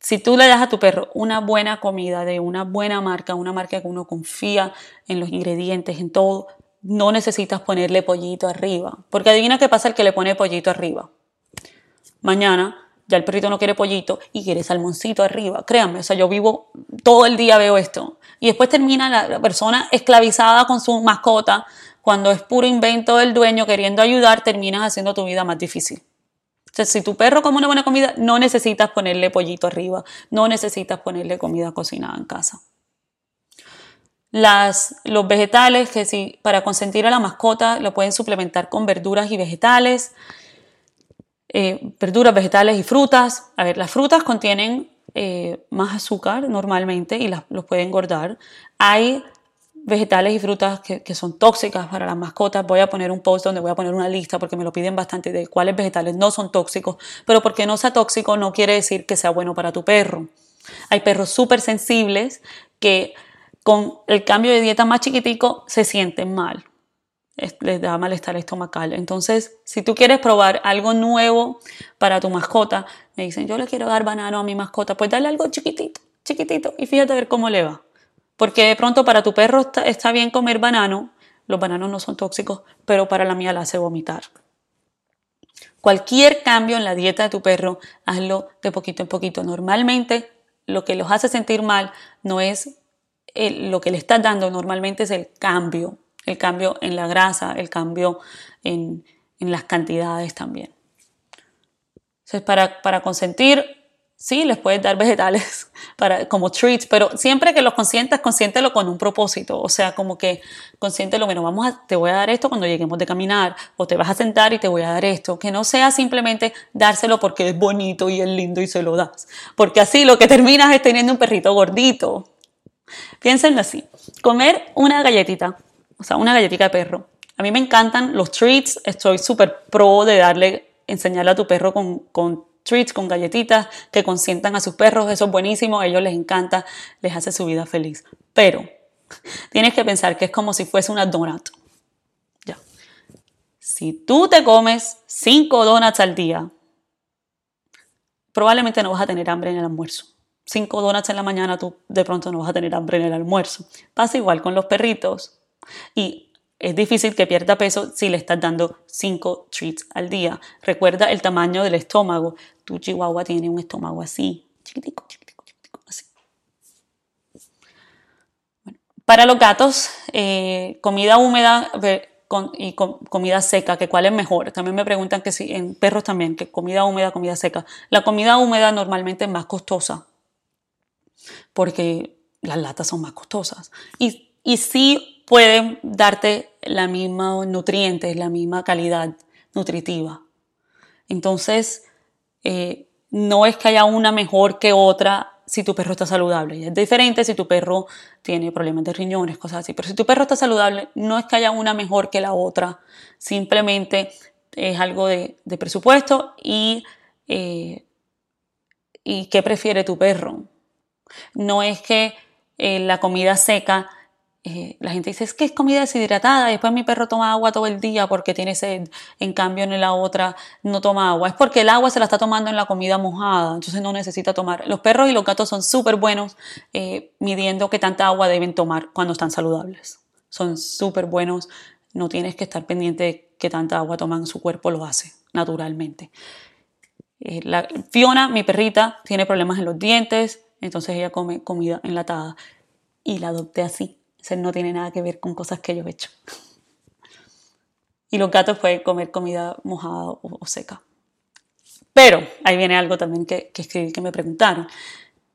si tú le das a tu perro una buena comida de una buena marca, una marca que uno confía en los ingredientes, en todo, no necesitas ponerle pollito arriba. Porque adivina qué pasa el que le pone pollito arriba. Mañana ya el perrito no quiere pollito y quiere salmoncito arriba. Créanme, o sea, yo vivo todo el día veo esto. Y después termina la persona esclavizada con su mascota. Cuando es puro invento del dueño queriendo ayudar, terminas haciendo tu vida más difícil si tu perro come una buena comida, no necesitas ponerle pollito arriba, no necesitas ponerle comida cocinada en casa. Las, los vegetales, que si para consentir a la mascota lo pueden suplementar con verduras y vegetales, eh, verduras, vegetales y frutas. A ver, las frutas contienen eh, más azúcar normalmente y los pueden engordar. Hay vegetales y frutas que, son tóxicas para las mascotas. Voy a poner un post donde voy a poner una lista porque me lo piden bastante de cuáles vegetales no son tóxicos, pero porque no sea tóxico no quiere decir que sea bueno para tu perro. Hay perros súper sensibles que con el cambio de dieta más chiquitico se sienten mal, les da malestar estomacal. Entonces, si tú quieres probar algo nuevo para tu mascota, me dicen, yo le quiero dar banano a mi mascota, pues dale algo chiquitito, chiquitito y fíjate a ver cómo le va Porque de pronto para tu perro está, está bien comer banano, los bananos no son tóxicos, pero para la mía la hace vomitar. Cualquier cambio en la dieta de tu perro, hazlo de poquito en poquito. Normalmente lo que los hace sentir mal no es lo que le estás dando, normalmente es el cambio, el cambio en la grasa, el cambio en, las cantidades también. Entonces, para, para consentir Sí, les puedes dar vegetales <laughs> para, como treats, pero siempre que los consientas, consiéntelo con un propósito. O sea, como que consiéntelo, bueno, vamos a, te voy a dar esto cuando lleguemos de caminar, o te vas a sentar y te voy a dar esto. Que no sea simplemente dárselo porque es bonito y es lindo y se lo das. Porque así lo que terminas es teniendo un perrito gordito. Piénsenlo así. Comer una galletita, o sea, una galletita de perro. A mí me encantan los treats, estoy súper pro de darle, enseñarle a tu perro con, con treats, con galletitas que consientan a sus perros, eso es buenísimo, a ellos les encanta, les hace su vida feliz. Pero tienes que pensar que es como si fuese una donut. Ya. Si tú te comes cinco donuts al día, probablemente no vas a tener hambre en el almuerzo. Cinco donuts en la mañana, tú de pronto no vas a tener hambre en el almuerzo. Pasa igual con los perritos. Y es difícil que pierda peso si le estás dando 5 treats al día. Recuerda el tamaño del estómago. Tu chihuahua tiene un estómago así, chiquitico, chiquitico, chiquitico, así. para los gatos, eh, comida húmeda y comida seca, que cuál es mejor. También me preguntan que si en perros también, que comida húmeda, comida seca. La comida húmeda normalmente es más costosa porque las latas son más costosas. Y, y sí pueden darte la misma nutrientes, la misma calidad nutritiva. Entonces, eh, no es que haya una mejor que otra si tu perro está saludable. Es diferente si tu perro tiene problemas de riñones, cosas así. Pero si tu perro está saludable, no es que haya una mejor que la otra. Simplemente es algo de, presupuesto y, eh, y qué prefiere tu perro. No es que eh, la comida seca eh, la gente dice, es que es comida deshidratada, después mi perro toma agua todo el día porque tiene sed, en cambio en la otra no toma agua. Es porque el agua se la está tomando en la comida mojada, entonces no necesita tomar. Los perros y los gatos son súper buenos eh, midiendo qué tanta agua deben tomar cuando están saludables. Son súper buenos, no tienes que estar pendiente de qué tanta agua toman, su cuerpo lo hace naturalmente. Eh, la, Fiona, mi perrita, tiene problemas en los dientes, entonces ella come comida enlatada y la adopté así no tiene nada que ver con cosas que yo he hecho. Y los gatos pueden comer comida mojada o, seca. Pero ahí viene algo también que, que que me preguntaron.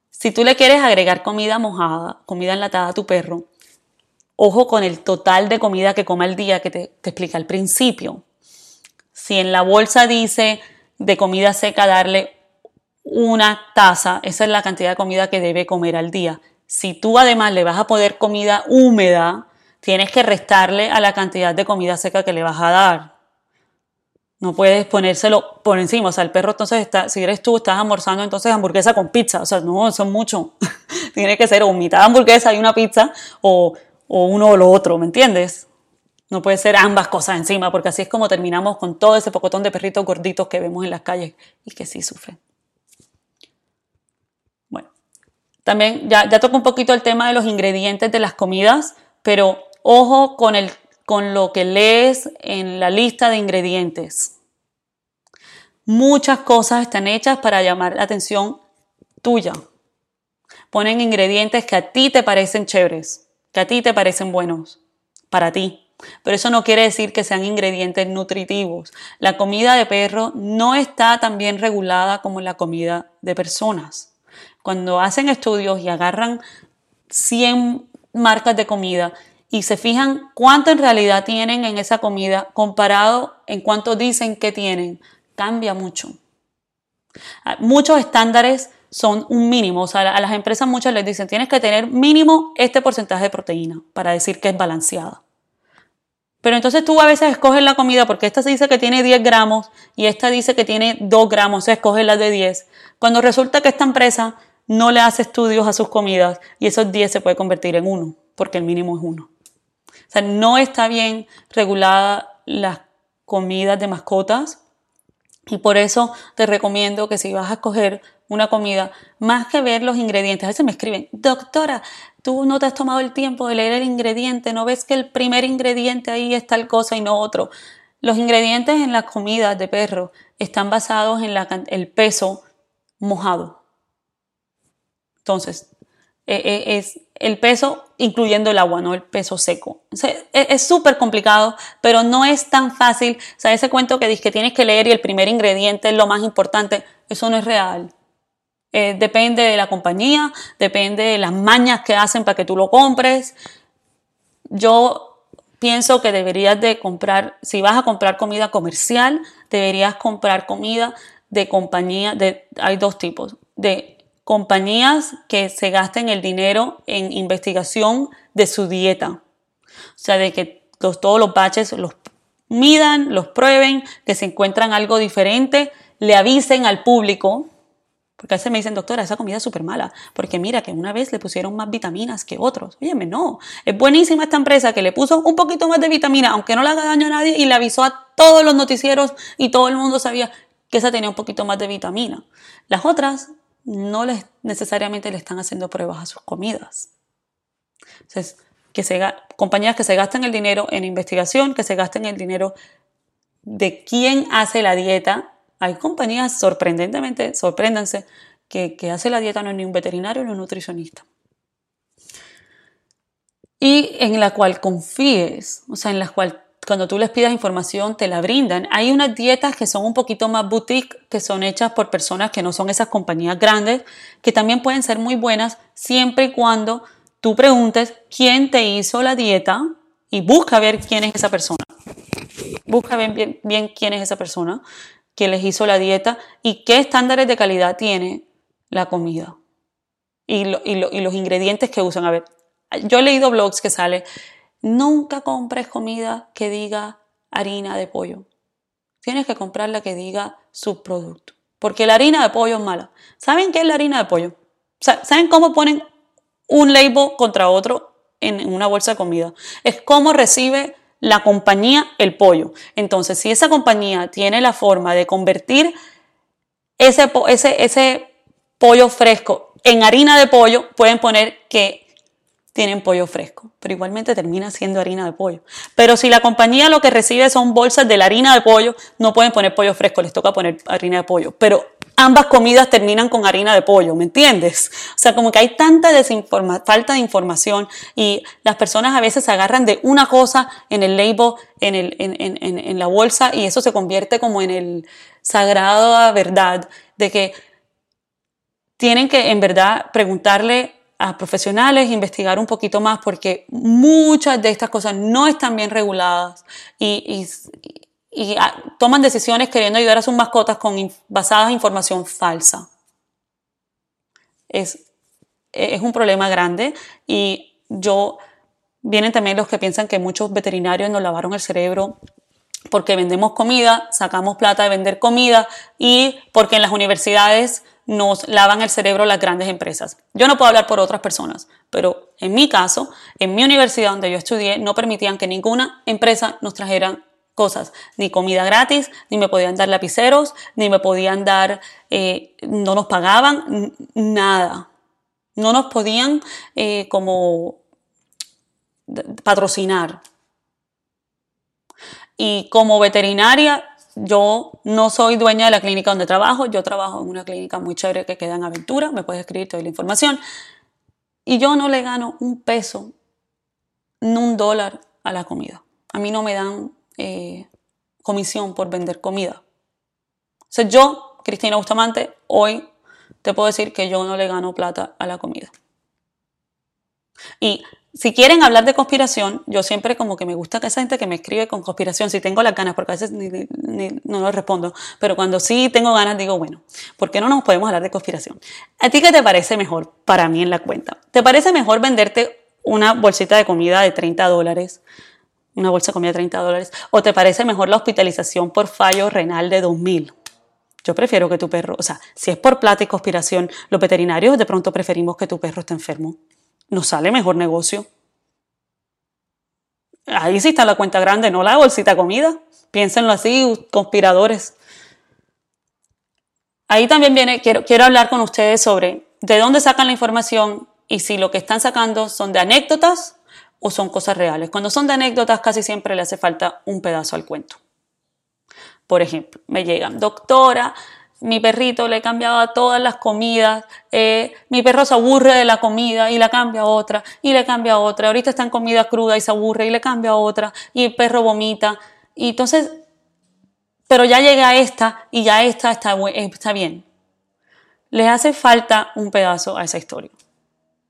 Si tú le quieres agregar comida mojada, comida enlatada a tu perro, ojo con el total de comida que come al día que te explica al principio. Si en la bolsa dice de comida seca darle una taza, esa es la cantidad de comida que debe comer al día. Si tú además le vas a poner comida húmeda, tienes que restarle a la cantidad de comida seca que le vas a dar. No puedes ponérselo por encima. O sea, el perro entonces está, si eres tú, estás almorzando entonces hamburguesa con pizza. O sea, no, eso es mucho. <laughs> Tiene que ser o mitad hamburguesa y una pizza o, o uno o lo otro, ¿me entiendes? No puede ser ambas cosas encima, porque así es como terminamos con todo ese pocotón de perritos gorditos que vemos en las calles y que sí sufren. También ya, ya toco un poquito el tema de los ingredientes de las comidas, pero ojo con, el, con lo que lees en la lista de ingredientes. Muchas cosas están hechas para llamar la atención tuya. Ponen ingredientes que a ti te parecen chéveres, que a ti te parecen buenos, para ti. Pero eso no quiere decir que sean ingredientes nutritivos. La comida de perro no está tan bien regulada como la comida de personas. Cuando hacen estudios y agarran 100 marcas de comida y se fijan cuánto en realidad tienen en esa comida comparado en cuánto dicen que tienen, cambia mucho. Ah, muchos estándares son un mínimo, o sea, a las empresas muchas les dicen tienes que tener mínimo este porcentaje de proteína para decir que es balanceada. Pero entonces tú a veces escoges la comida porque esta se dice que tiene 10 gramos y esta dice que tiene 2 gramos, o escoges la de 10. Cuando resulta que esta empresa no le hace estudios a sus comidas y esos 10 se puede convertir en uno, porque el mínimo es uno. O sea, no está bien regulada las comidas de mascotas y por eso te recomiendo que si vas a escoger una comida, más que ver los ingredientes. A veces me escriben, doctora, tú no te has tomado el tiempo de leer el ingrediente, no ves que el primer ingrediente ahí es tal cosa y no otro. Los ingredientes en las comidas de perro están basados en el peso mojado. Entonces, e, e, es el peso incluyendo el agua, no el peso seco. E, es súper complicado, pero no es tan fácil. O sea, ese cuento que dices que tienes que leer y el primer ingrediente es lo más importante, eso no es real. Eh, depende de la compañía, depende de las mañas que hacen para que tú lo compres. Yo pienso que deberías de comprar, si vas a comprar comida comercial, deberías comprar comida de compañía, hay dos tipos, de compañías que se gasten el dinero en investigación de su dieta. O sea, de que todos los baches los midan, los prueben, que se encuentran algo diferente, le avisen al público porque a veces me dicen, doctora, esa comida es súper mala, porque mira que una vez le pusieron más vitaminas que otros. Óyeme, no, es buenísima esta empresa que le puso un poquito más de vitamina, aunque no le haga daño a nadie, y le avisó a todos los noticieros y todo el mundo sabía que esa tenía un poquito más de vitamina. Las otras no les, necesariamente le están haciendo pruebas a sus comidas. Entonces, que se, compañías que se gastan el dinero en investigación, que se gasten el dinero de quién hace la dieta hay compañías, sorprendentemente, sorpréndanse, que, que hace la dieta no es ni un veterinario ni un nutricionista. Y en la cual confíes, o sea, en la cual cuando tú les pidas información te la brindan. Hay unas dietas que son un poquito más boutique, que son hechas por personas que no son esas compañías grandes, que también pueden ser muy buenas siempre y cuando tú preguntes quién te hizo la dieta y busca ver quién es esa persona. Busca bien, bien quién es esa persona que les hizo la dieta y qué estándares de calidad tiene la comida y, los ingredientes que usan. A ver, yo he leído blogs que sale, nunca compres comida que diga harina de pollo. Tienes que comprar la que diga subproducto. Porque la harina de pollo es mala. ¿Saben qué es la harina de pollo? ¿Saben cómo ponen un label contra otro en una bolsa de comida? Es cómo recibe la compañía el pollo. Entonces, si esa compañía tiene la forma de convertir ese, ese, ese pollo fresco en harina de pollo, pueden poner que tienen pollo fresco, pero igualmente termina siendo harina de pollo. Pero si la compañía lo que recibe son bolsas de la harina de pollo, no pueden poner pollo fresco, les toca poner harina de pollo. Pero ambas comidas terminan con harina de pollo, ¿me entiendes? O sea, como que hay tanta falta de información y las personas a veces se agarran de una cosa en el label, en, el, en, en la bolsa y eso se convierte como en el sagrado verdad de que tienen que en verdad preguntarle a profesionales, investigar un poquito más porque muchas de estas cosas no están bien reguladas y, ah, toman decisiones queriendo ayudar a sus mascotas con, basadas en información falsa. Es, es un problema grande y yo, vienen también los que piensan que muchos veterinarios nos lavaron el cerebro porque vendemos comida, sacamos plata de vender comida y porque en las universidades nos lavan el cerebro las grandes empresas. Yo no puedo hablar por otras personas, pero en mi caso, en mi universidad donde yo estudié, no permitían que ninguna empresa nos trajera cosas, ni comida gratis, ni me podían dar lapiceros, ni me podían dar, eh, no nos pagaban nada. No nos podían eh, como patrocinar. Y como veterinaria yo no soy dueña de la clínica donde trabajo, yo trabajo en una clínica muy chévere que queda en Aventura, me puedes escribir toda la información. Y yo no le gano un peso, ni un dólar a la comida. A mí no me dan eh, comisión por vender comida. O sea, yo, Cristina Bustamante, hoy te puedo decir que yo no le gano plata a la comida. Y si quieren hablar de conspiración, yo siempre como que me gusta que esa gente que me escribe con conspiración, si tengo las ganas, porque a veces no lo respondo, pero cuando sí tengo ganas digo, bueno, ¿por qué no nos podemos hablar de conspiración? ¿A ti qué te parece mejor para mí en la cuenta? ¿Te parece mejor venderte una bolsita de comida de 30 dólares? Una bolsa de comida de 30 dólares. ¿O te parece mejor la hospitalización por fallo renal de 2000? Yo prefiero que tu perro, o sea, si es por plata y conspiración, los veterinarios de pronto preferimos que tu perro esté enfermo nos sale mejor negocio. Ahí sí está la cuenta grande, no la bolsita comida. Piénsenlo así, conspiradores. ahí también viene, quiero, quiero hablar con ustedes sobre de dónde sacan la información y si lo que están sacando son de anécdotas o son cosas reales. Cuando son de anécdotas casi siempre le hace falta un pedazo al cuento. Por ejemplo, me llegan, doctora, mi perrito le cambiaba todas las comidas, eh, mi perro se aburre de la comida y la cambia a otra, y le cambia a otra, ahorita está en comida cruda y se aburre y le cambia a otra, y el perro vomita, y entonces, pero ya llega a esta y ya esta está, está bien. Les hace falta un pedazo a esa historia.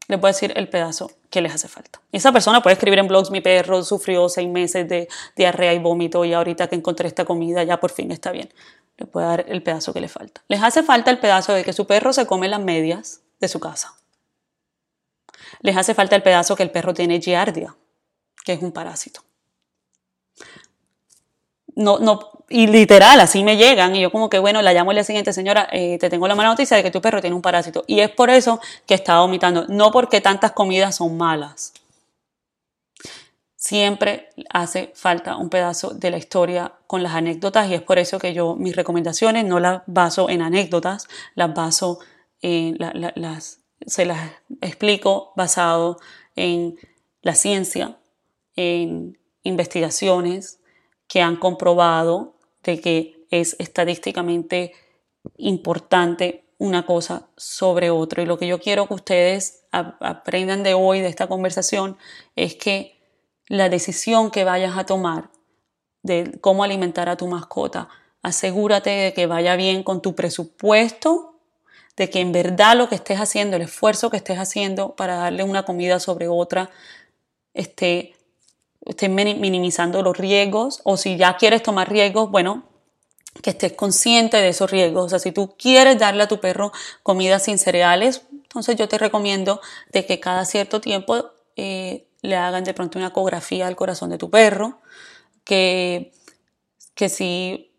Les voy a decir el pedazo que les hace falta. Y esa persona puede escribir en blogs, mi perro sufrió seis meses de diarrea y vómito y ahorita que encontré esta comida ya por fin está bien le puede dar el pedazo que le falta. Les hace falta el pedazo de que su perro se come las medias de su casa. Les hace falta el pedazo que el perro tiene giardia, que es un parásito. No, no, y literal, así me llegan, y yo como que, bueno, la llamo día siguiente, señora, eh, te tengo la mala noticia de que tu perro tiene un parásito. Y es por eso que está vomitando, no porque tantas comidas son malas siempre hace falta un pedazo de la historia con las anécdotas y es por eso que yo mis recomendaciones no las baso en anécdotas, las baso en las, se las explico basado en la ciencia, en investigaciones que han comprobado de que es estadísticamente importante una cosa sobre otra. Y lo que yo quiero que ustedes aprendan de hoy, de esta conversación, es que la decisión que vayas a tomar de cómo alimentar a tu mascota, asegúrate de que vaya bien con tu presupuesto, de que en verdad lo que estés haciendo, el esfuerzo que estés haciendo para darle una comida sobre otra, esté, esté minimizando los riesgos o si ya quieres tomar riesgos, bueno, que estés consciente de esos riesgos. O sea, si tú quieres darle a tu perro comida sin cereales, entonces yo te recomiendo de que cada cierto tiempo eh, le hagan de pronto una ecografía al corazón de tu perro, que, que si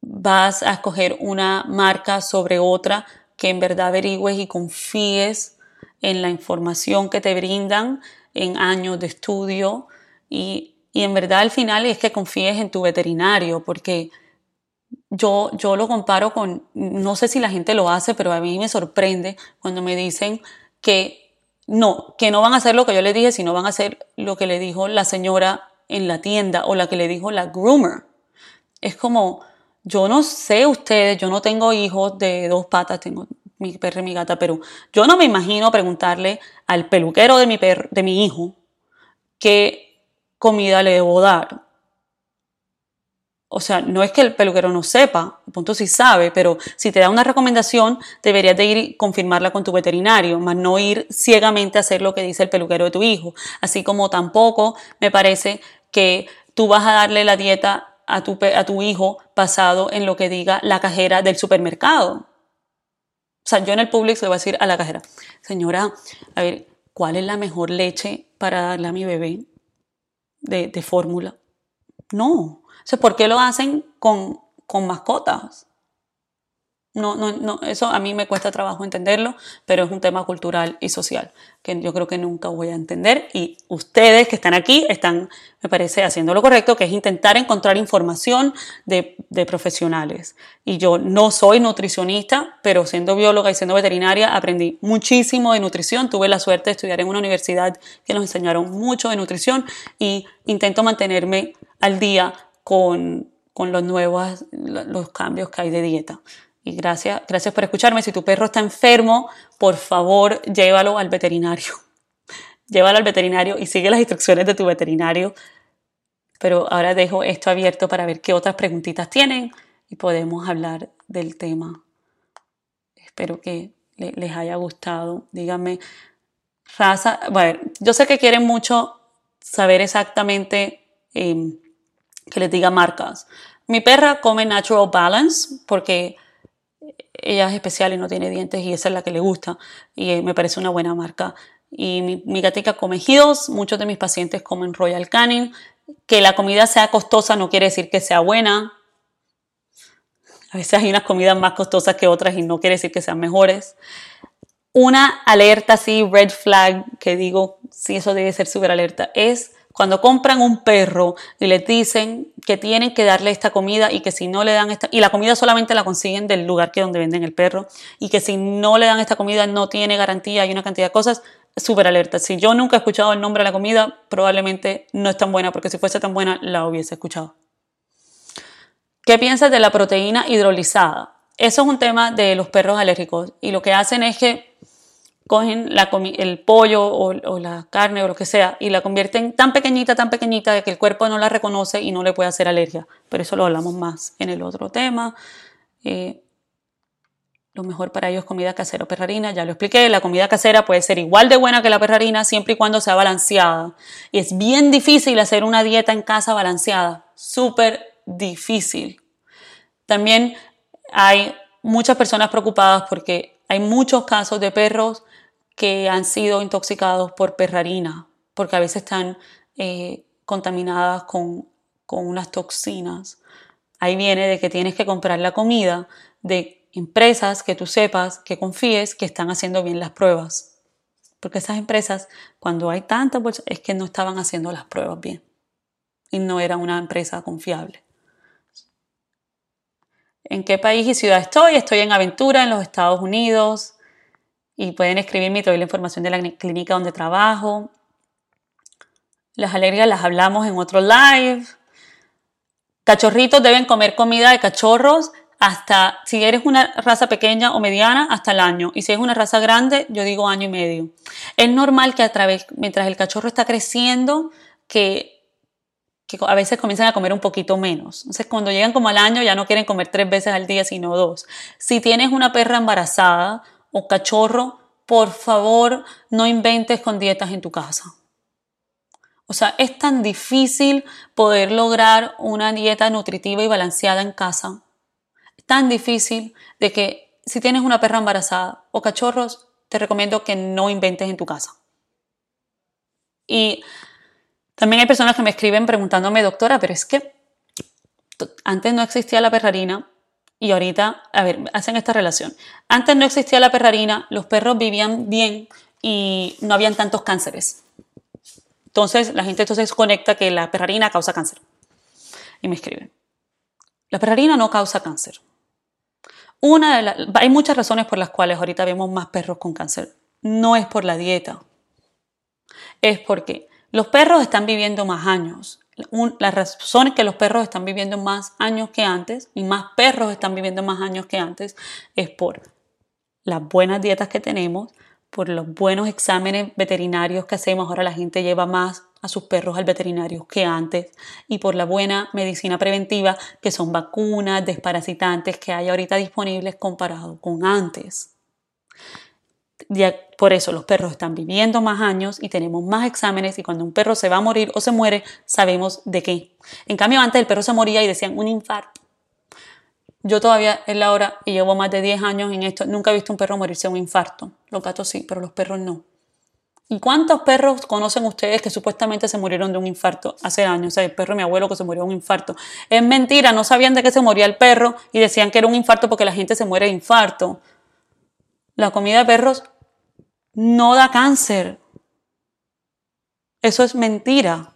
vas a escoger una marca sobre otra, que en verdad averigües y confíes en la información que te brindan en años de estudio. Y, y en verdad al final es que confíes en tu veterinario porque yo, yo lo comparo con, no sé si la gente lo hace, pero a mí me sorprende cuando me dicen que no, que no van a hacer lo que yo le dije, sino van a hacer lo que le dijo la señora en la tienda o la que le dijo la groomer. Es como, yo no sé ustedes, yo no tengo hijos de dos patas, tengo mi perro y mi gata, pero yo no me imagino preguntarle al peluquero de mi, de mi hijo qué comida le debo dar. O sea, no es que el peluquero no sepa, el punto sí sabe, pero si te da una recomendación, deberías de ir y confirmarla con tu veterinario, más no ir ciegamente a hacer lo que dice el peluquero de tu hijo. Así como tampoco me parece que tú vas a darle la dieta a tu, a tu hijo basado en lo que diga la cajera del supermercado. O sea, yo en el público le voy a decir a la cajera, señora, a ver, ¿cuál es la mejor leche para darle a mi bebé de, de fórmula? No, sea, ¿por qué lo hacen con, con mascotas? No, no, no, eso a mí me cuesta trabajo entenderlo, pero es un tema cultural y social que yo creo que nunca voy a entender y ustedes que están aquí están, me parece, haciendo lo correcto, que es intentar encontrar información de, de profesionales. Y yo no soy nutricionista, pero siendo bióloga y siendo veterinaria aprendí muchísimo de nutrición. Tuve la suerte de estudiar en una universidad que nos enseñaron mucho de nutrición y intento mantenerme al día con, con los nuevos los cambios que hay de dieta. Y gracias, gracias por escucharme. Si tu perro está enfermo, por favor, llévalo al veterinario. <laughs> llévalo al veterinario y sigue las instrucciones de tu veterinario. Pero ahora dejo esto abierto para ver qué otras preguntitas tienen y podemos hablar del tema. Espero que les haya gustado. Díganme, raza, bueno, yo sé que quieren mucho saber exactamente em, que les diga marcas. Mi perra come Natural Balance porque ella es especial y no tiene dientes y esa es la que le gusta y eh, me parece una buena marca. Y mi, gatica come Hills, muchos de mis pacientes comen Royal Canin. Que la comida sea costosa no quiere decir que sea buena. A veces hay unas comidas más costosas que otras y no quiere decir que sean mejores. Una alerta así, red flag, que digo, si eso debe ser súper alerta, es Cuando compran un perro y les dicen que tienen que darle esta comida y que si no le dan esta, y la comida solamente la consiguen del lugar que donde venden el perro, y que si no le dan esta comida no tiene garantía y una cantidad de cosas, súper alerta. Si yo nunca he escuchado el nombre de la comida, probablemente no es tan buena, porque si fuese tan buena la hubiese escuchado. ¿Qué piensas de la proteína hidrolizada? Eso es un tema de los perros alérgicos y lo que hacen es que cogen el pollo o, la carne o lo que sea y la convierten tan pequeñita, tan pequeñita de que el cuerpo no la reconoce y no le puede hacer alergia. Pero eso lo hablamos más en el otro tema. Eh, lo mejor para ellos es comida casera o perrarina, ya lo expliqué. La comida casera puede ser igual de buena que la perrarina siempre y cuando sea balanceada. Es bien difícil hacer una dieta en casa balanceada, súper difícil. También hay muchas personas preocupadas porque hay muchos casos de perros que han sido intoxicados por perrarina, porque a veces están eh, contaminadas con, con unas toxinas. Ahí viene de que tienes que comprar la comida de empresas que tú sepas, que confíes, que están haciendo bien las pruebas. Porque esas empresas, cuando hay tantas bolsas, es que no estaban haciendo las pruebas bien. Y no era una empresa confiable. ¿En qué país y ciudad estoy? Estoy en Aventura, en los Estados Unidos y pueden escribirme y la información de la clínica donde trabajo. Las alergias las hablamos en otro live. Cachorritos deben comer comida de cachorros hasta, si eres una raza pequeña o mediana, hasta el año. Y si es una raza grande, yo digo año y medio. Es normal que a través, mientras el cachorro está creciendo, que a veces comienzan a comer un poquito menos. Entonces, cuando llegan como al año, ya no quieren comer tres veces al día, sino dos. Si tienes una perra embarazada, o cachorro, por favor no inventes con dietas en tu casa. O sea, es tan difícil poder lograr una dieta nutritiva y balanceada en casa. Tan difícil de que si tienes una perra embarazada o cachorros, te recomiendo que no inventes en tu casa. Y también hay personas que me escriben preguntándome, doctora, pero es que antes no existía la perrarina, y ahorita, a ver, hacen esta relación. Antes no existía la perrarina, los perros vivían bien y no habían tantos cánceres. Entonces, la gente entonces conecta que la perrarina causa cáncer. Y me escriben. La perrarina no causa cáncer. Una de hay muchas razones por las cuales ahorita vemos más perros con cáncer. No es por la dieta. Es porque los perros están viviendo más años la razón es que los perros están viviendo más años que antes y más perros están viviendo más años que antes es por las buenas dietas que tenemos, por los buenos exámenes veterinarios que hacemos. Ahora la gente lleva más a sus perros al veterinario que antes y por la buena medicina preventiva que son vacunas, desparasitantes que hay ahorita disponibles comparado con antes por eso los perros están viviendo más años y tenemos más exámenes y cuando un perro se va a morir o se muere, sabemos de qué. En cambio, antes el perro se moría y decían un infarto. Yo todavía es la hora y llevo más de 10 años en esto, nunca he visto un perro morirse de un infarto. Los gatos sí, pero los perros no. ¿Y cuántos perros conocen ustedes que supuestamente se murieron de un infarto hace años? O sea, el perro de mi abuelo que se murió de un infarto. Es mentira, no sabían de qué se moría el perro y decían que era un infarto porque la gente se muere de infarto. La comida de perros no da cáncer. Eso es mentira.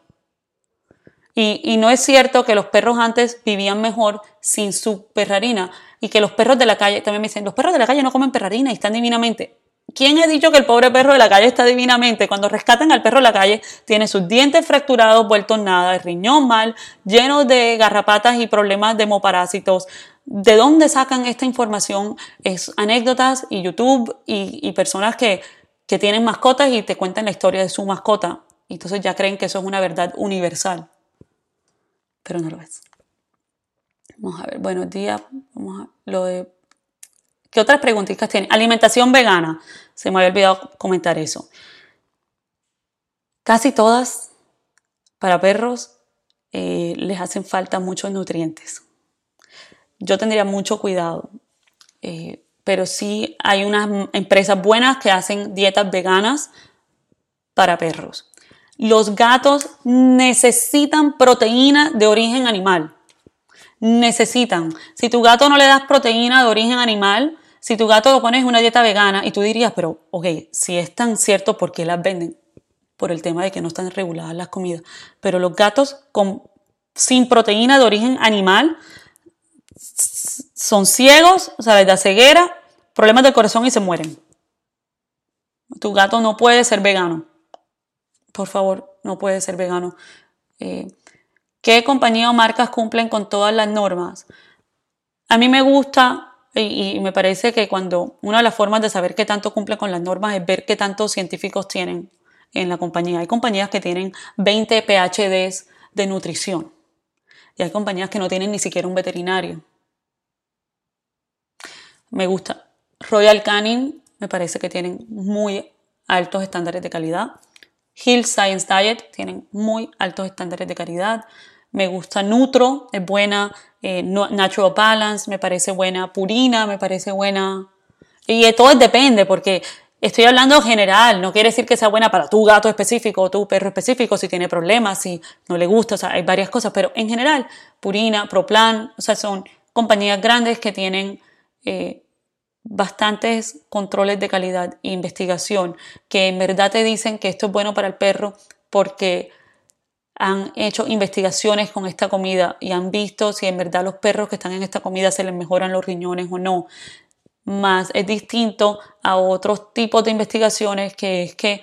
Y, no es cierto que los perros antes vivían mejor sin su perrarina y que los perros de la calle, también me dicen, los perros de la calle no comen perrarina y están divinamente. ¿Quién ha dicho que el pobre perro de la calle está divinamente? Cuando rescatan al perro de la calle, tiene sus dientes fracturados, vueltos nada, el riñón mal, lleno de garrapatas y problemas de hemoparásitos. ¿De dónde sacan esta información? Es anécdotas y YouTube y personas que, que tienen mascotas y te cuentan la historia de su mascota. Entonces ya creen que eso es una verdad universal. Pero no lo es. Vamos a ver, buenos días. Vamos a lo de. ¿Qué otras preguntitas tienen? Alimentación vegana. Se me había olvidado comentar eso. Casi todas para perros eh, les hacen falta muchos nutrientes. Yo tendría mucho cuidado. Eh, pero sí hay unas empresas buenas que hacen dietas veganas para perros. Los gatos necesitan proteína de origen animal. Necesitan. Si tu gato no le das proteína de origen animal, si tu gato lo pones en una dieta vegana y tú dirías, pero ok, si es tan cierto, ¿por qué las venden? por el tema de que no están reguladas las comidas. Pero los gatos con, sin proteína de origen animal son ciegos, o sea, les da ceguera, problemas del corazón y se mueren. Tu gato no puede ser vegano. Por favor, no puede ser vegano. Eh, ¿Qué compañía o marcas cumplen con todas las normas? A mí me gusta y, me parece que cuando una de las formas de saber qué tanto cumple con las normas es ver qué tantos científicos tienen en la compañía. Hay compañías que tienen 20 PhDs de nutrición y hay compañías que no tienen ni siquiera un veterinario. Me gusta. Royal Canin me parece que tienen muy altos estándares de calidad. Hill Science Diet tienen muy altos estándares de calidad. Me gusta Nutro, es buena. Eh, Natural Balance, me parece buena. Purina, me parece buena. Y todo depende, porque estoy hablando general, no quiere decir que sea buena para tu gato específico o tu perro específico, si tiene problemas, si no le gusta, o sea, hay varias cosas, pero en general, Purina, Proplan, o sea, son compañías grandes que tienen eh, bastantes controles de calidad e investigación que en verdad te dicen que esto es bueno para el perro porque han hecho investigaciones con esta comida y han visto si en verdad los perros que están en esta comida se les mejoran los riñones o no. Más es distinto a otros tipos de investigaciones que es que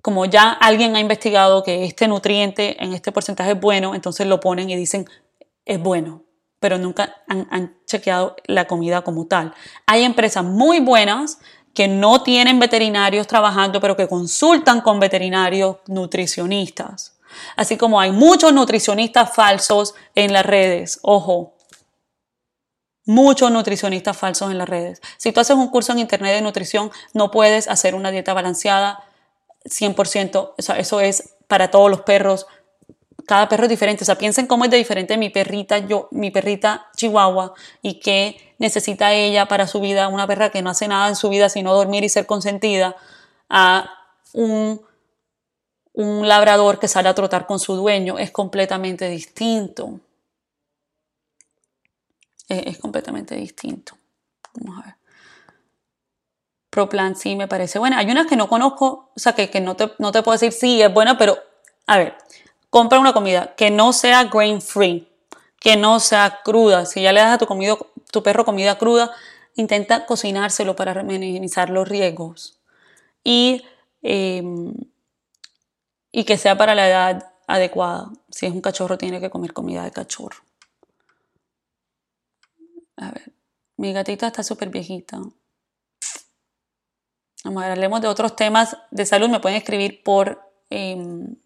como ya alguien ha investigado que este nutriente en este porcentaje es bueno, entonces lo ponen y dicen es bueno pero nunca han, chequeado la comida como tal. Hay empresas muy buenas que no tienen veterinarios trabajando, pero que consultan con veterinarios nutricionistas. Así como hay muchos nutricionistas falsos en las redes. Ojo, muchos nutricionistas falsos en las redes. Si tú haces un curso en internet de nutrición, no puedes hacer una dieta balanceada 100%. eso es para todos los perros cada perro es diferente. O sea, piensen cómo es de diferente mi perrita, yo, mi perrita chihuahua y qué necesita ella para su vida, una perra que no hace nada en su vida sino dormir y ser consentida, a un, un labrador que sale a trotar con su dueño. Es completamente distinto. Es, completamente distinto. Vamos a ver. ProPlan sí me parece buena. Hay unas que no conozco, o sea, que, que no, te, no te puedo decir sí, es buena, pero a ver, compra una comida que no sea grain free, que no sea cruda. Si ya le das a tu, tu perro comida cruda, intenta cocinárselo para minimizar los riesgos. Y, em, y que sea para la edad adecuada. Si es un cachorro, tiene que comer comida de cachorro. A ver, mi gatita está súper viejita. Vamos a hablemos de otros temas de salud. Me pueden escribir por em,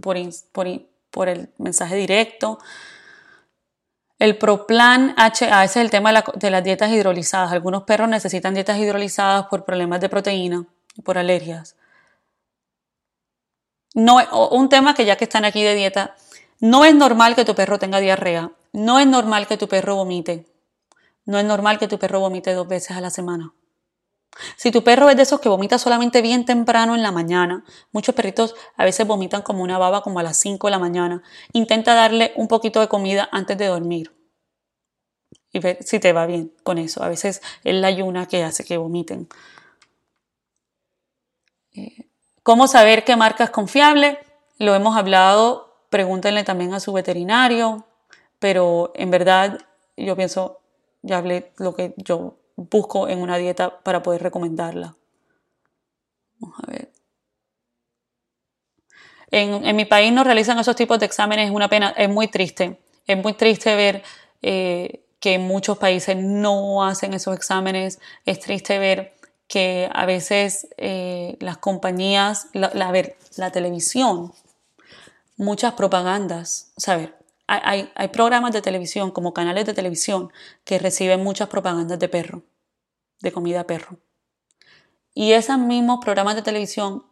por, el mensaje directo. El Proplan HA, ese es el tema de, las dietas hidrolizadas. Algunos perros necesitan dietas hidrolizadas por problemas de proteína y por alergias. No, un tema que ya que están aquí de dieta, no es normal que tu perro tenga diarrea, no es normal que tu perro vomite, no es normal que tu perro vomite dos veces a la semana. Si tu perro es de esos que vomita solamente bien temprano en la mañana, muchos perritos a veces vomitan como una baba como a las 5 de la mañana, intenta darle un poquito de comida antes de dormir y ver si te va bien con eso. A veces es la ayuna que hace que vomiten. Eh, ¿Cómo saber qué marca es confiable? Lo hemos hablado, pregúntenle también a su veterinario, pero en verdad yo pienso, ya hablé lo que yo busco en una dieta para poder recomendarla. Vamos a ver. En, mi país no realizan esos tipos de exámenes, es una pena, es muy triste. Es muy triste ver eh, que en muchos países no hacen esos exámenes. Es triste ver que a veces eh, las compañías, la, ver, la televisión, muchas propagandas, saber, hay, programas de televisión, como canales de televisión, que reciben muchas propagandas de perro, de comida perro. Y esos mismos programas de televisión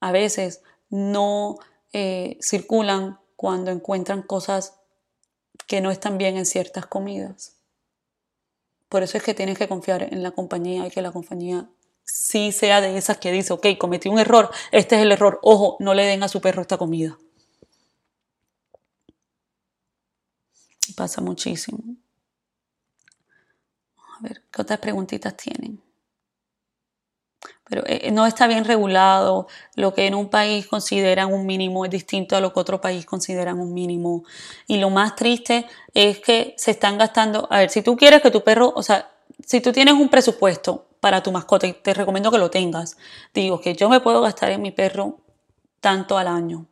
a veces no eh, circulan cuando encuentran cosas que no están bien en ciertas comidas. Por eso es que tienes que confiar en la compañía y que la compañía sí sea de esas que dice, ok, cometí un error, este es el error, ojo, no le den a su perro esta comida. Pasa muchísimo. Ver, ¿qué otras preguntitas tienen? pero eh, no está bien regulado. Lo que en un país consideran un mínimo es distinto a lo que otro país consideran un mínimo. Y lo más triste es que se están gastando. A ver, si tú quieres que tu perro, o sea, si tú tienes un presupuesto para tu mascota, y te recomiendo que lo tengas, digo que yo me puedo gastar en mi perro tanto al año.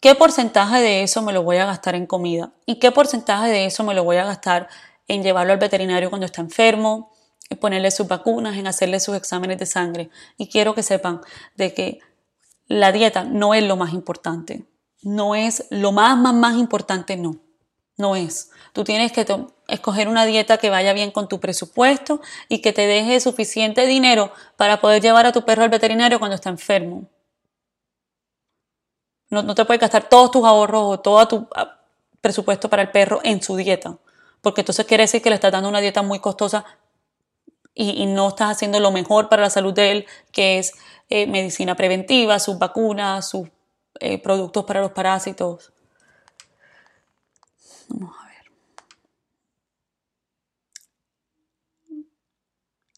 ¿Qué porcentaje de eso me lo voy a gastar en comida? ¿Y qué porcentaje de eso me lo voy a gastar en llevarlo al veterinario cuando está enfermo? en ponerle sus vacunas, en hacerle sus exámenes de sangre. Y quiero que sepan de que la dieta no es lo más importante. No es lo más, más, más importante, no. No es. Tú tienes que escoger una dieta que vaya bien con tu presupuesto y que te deje suficiente dinero para poder llevar a tu perro al veterinario cuando está enfermo. No, no te puedes gastar todos tus ahorros o todo tu ah, presupuesto para el perro en su dieta, porque entonces quiere decir que le estás dando una dieta muy costosa y, no estás haciendo lo mejor para la salud de él, que es eh, medicina preventiva, sus vacunas, sus eh, productos para los parásitos. Vamos a ver.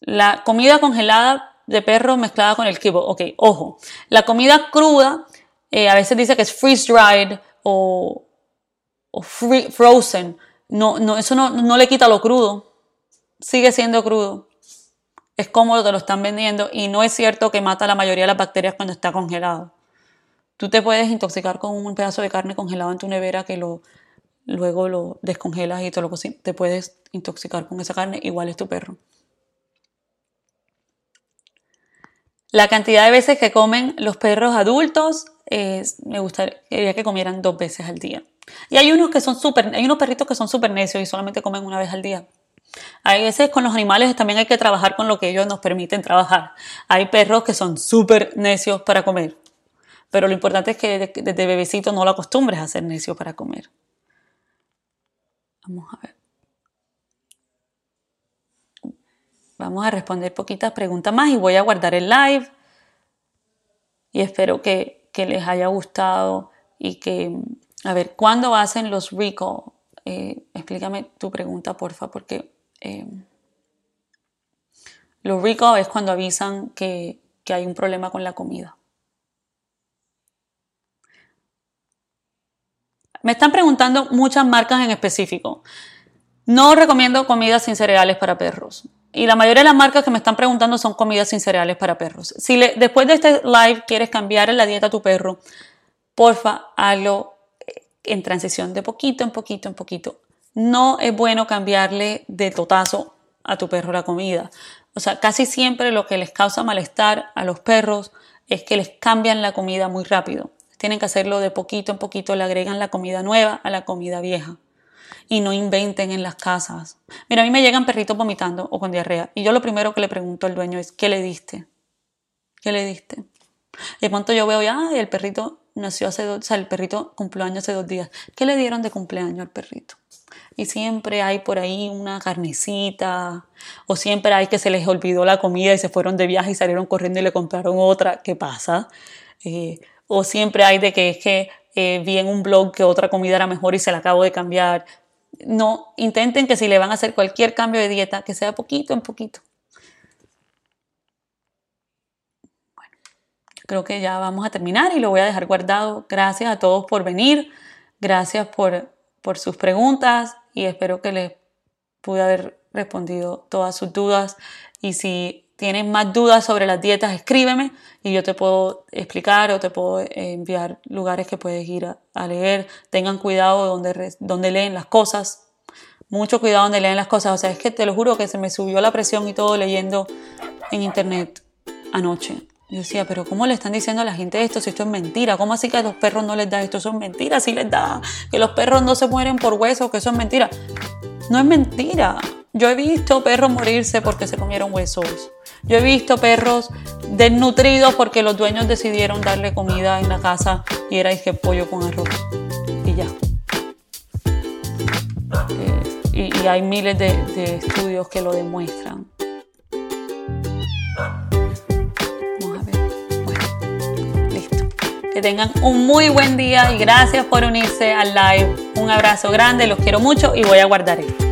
La comida congelada de perro mezclada con el kibo. Ok, ojo. La comida cruda eh, a veces dice que es freeze dried o, frozen. No, no, eso no, no le quita lo crudo. Sigue siendo crudo es cómodo, te lo están vendiendo y no es cierto que mata la mayoría de las bacterias cuando está congelado. Tú te puedes intoxicar con un pedazo de carne congelado en tu nevera que lo, luego lo descongelas y te lo Te puedes intoxicar con esa carne, igual es tu perro. La cantidad de veces que comen los perros adultos, me gustaría que comieran dos veces al día. Y hay unos que son súper, hay unos perritos que son súper necios y solamente comen una vez al día. A veces con los animales también hay que trabajar con lo que ellos nos permiten trabajar. Hay perros que son súper necios para comer, pero lo importante es que desde bebecito no lo acostumbres a ser necio para comer. Vamos a ver. Vamos a responder poquitas preguntas más y voy a guardar el live. Y espero que, les haya gustado y que, a ver, ¿cuándo hacen los recall? Eh, explícame tu pregunta, porfa, porque eh, lo rico es cuando avisan que, hay un problema con la comida. Me están preguntando muchas marcas en específico. No recomiendo comidas sin cereales para perros. Y la mayoría de las marcas que me están preguntando son comidas sin cereales para perros. Si después de este live quieres cambiar la dieta a tu perro, porfa, hazlo en transición de poquito en poquito en poquito no es bueno cambiarle de totazo a tu perro la comida. O sea, casi siempre lo que les causa malestar a los perros es que les cambian la comida muy rápido. Tienen que hacerlo de poquito en poquito, le agregan la comida nueva a la comida vieja. Y no inventen en las casas. Mira, a mí me llegan perritos vomitando o con diarrea. Y yo lo primero que le pregunto al dueño es, ¿qué le diste? ¿Qué le diste? De pronto yo veo, ya, el perrito nació hace dos, o sea, el perrito cumplió años hace dos días. ¿Qué le dieron de cumpleaños al perrito? y siempre hay por ahí una carnecita o siempre hay que se les olvidó la comida y se fueron de viaje y salieron corriendo y le compraron otra, ¿qué pasa? Eh, o siempre hay de que es que eh, vi en un blog que otra comida era mejor y se la acabo de cambiar. No, intenten que si le van a hacer cualquier cambio de dieta, que sea poquito en poquito. Bueno, creo que ya vamos a terminar y lo voy a dejar guardado. Gracias a todos por venir. Gracias por, por sus preguntas y espero que les pude haber respondido todas sus dudas. Y si tienes más dudas sobre las dietas, escríbeme y yo te puedo explicar o te puedo enviar lugares que puedes ir a, leer. Tengan cuidado donde, donde leen las cosas. Mucho cuidado donde leen las cosas. O sea, es que te lo juro que se me subió la presión y todo leyendo en internet anoche. Yo decía, pero ¿cómo le están diciendo a la gente esto si esto es mentira? ¿Cómo así que a los perros no les da esto? Eso es mentira, sí les da. Que los perros no se mueren por huesos, que eso es mentira. No es mentira. Yo he visto perros morirse porque se comieron huesos. Yo he visto perros desnutridos porque los dueños decidieron darle comida en la casa y era dije pollo con arroz. Y ya. Eh, y, hay miles de estudios que lo demuestran. Que tengan un muy buen día y gracias por unirse al live. Un abrazo grande, los quiero mucho y voy a guardar esto.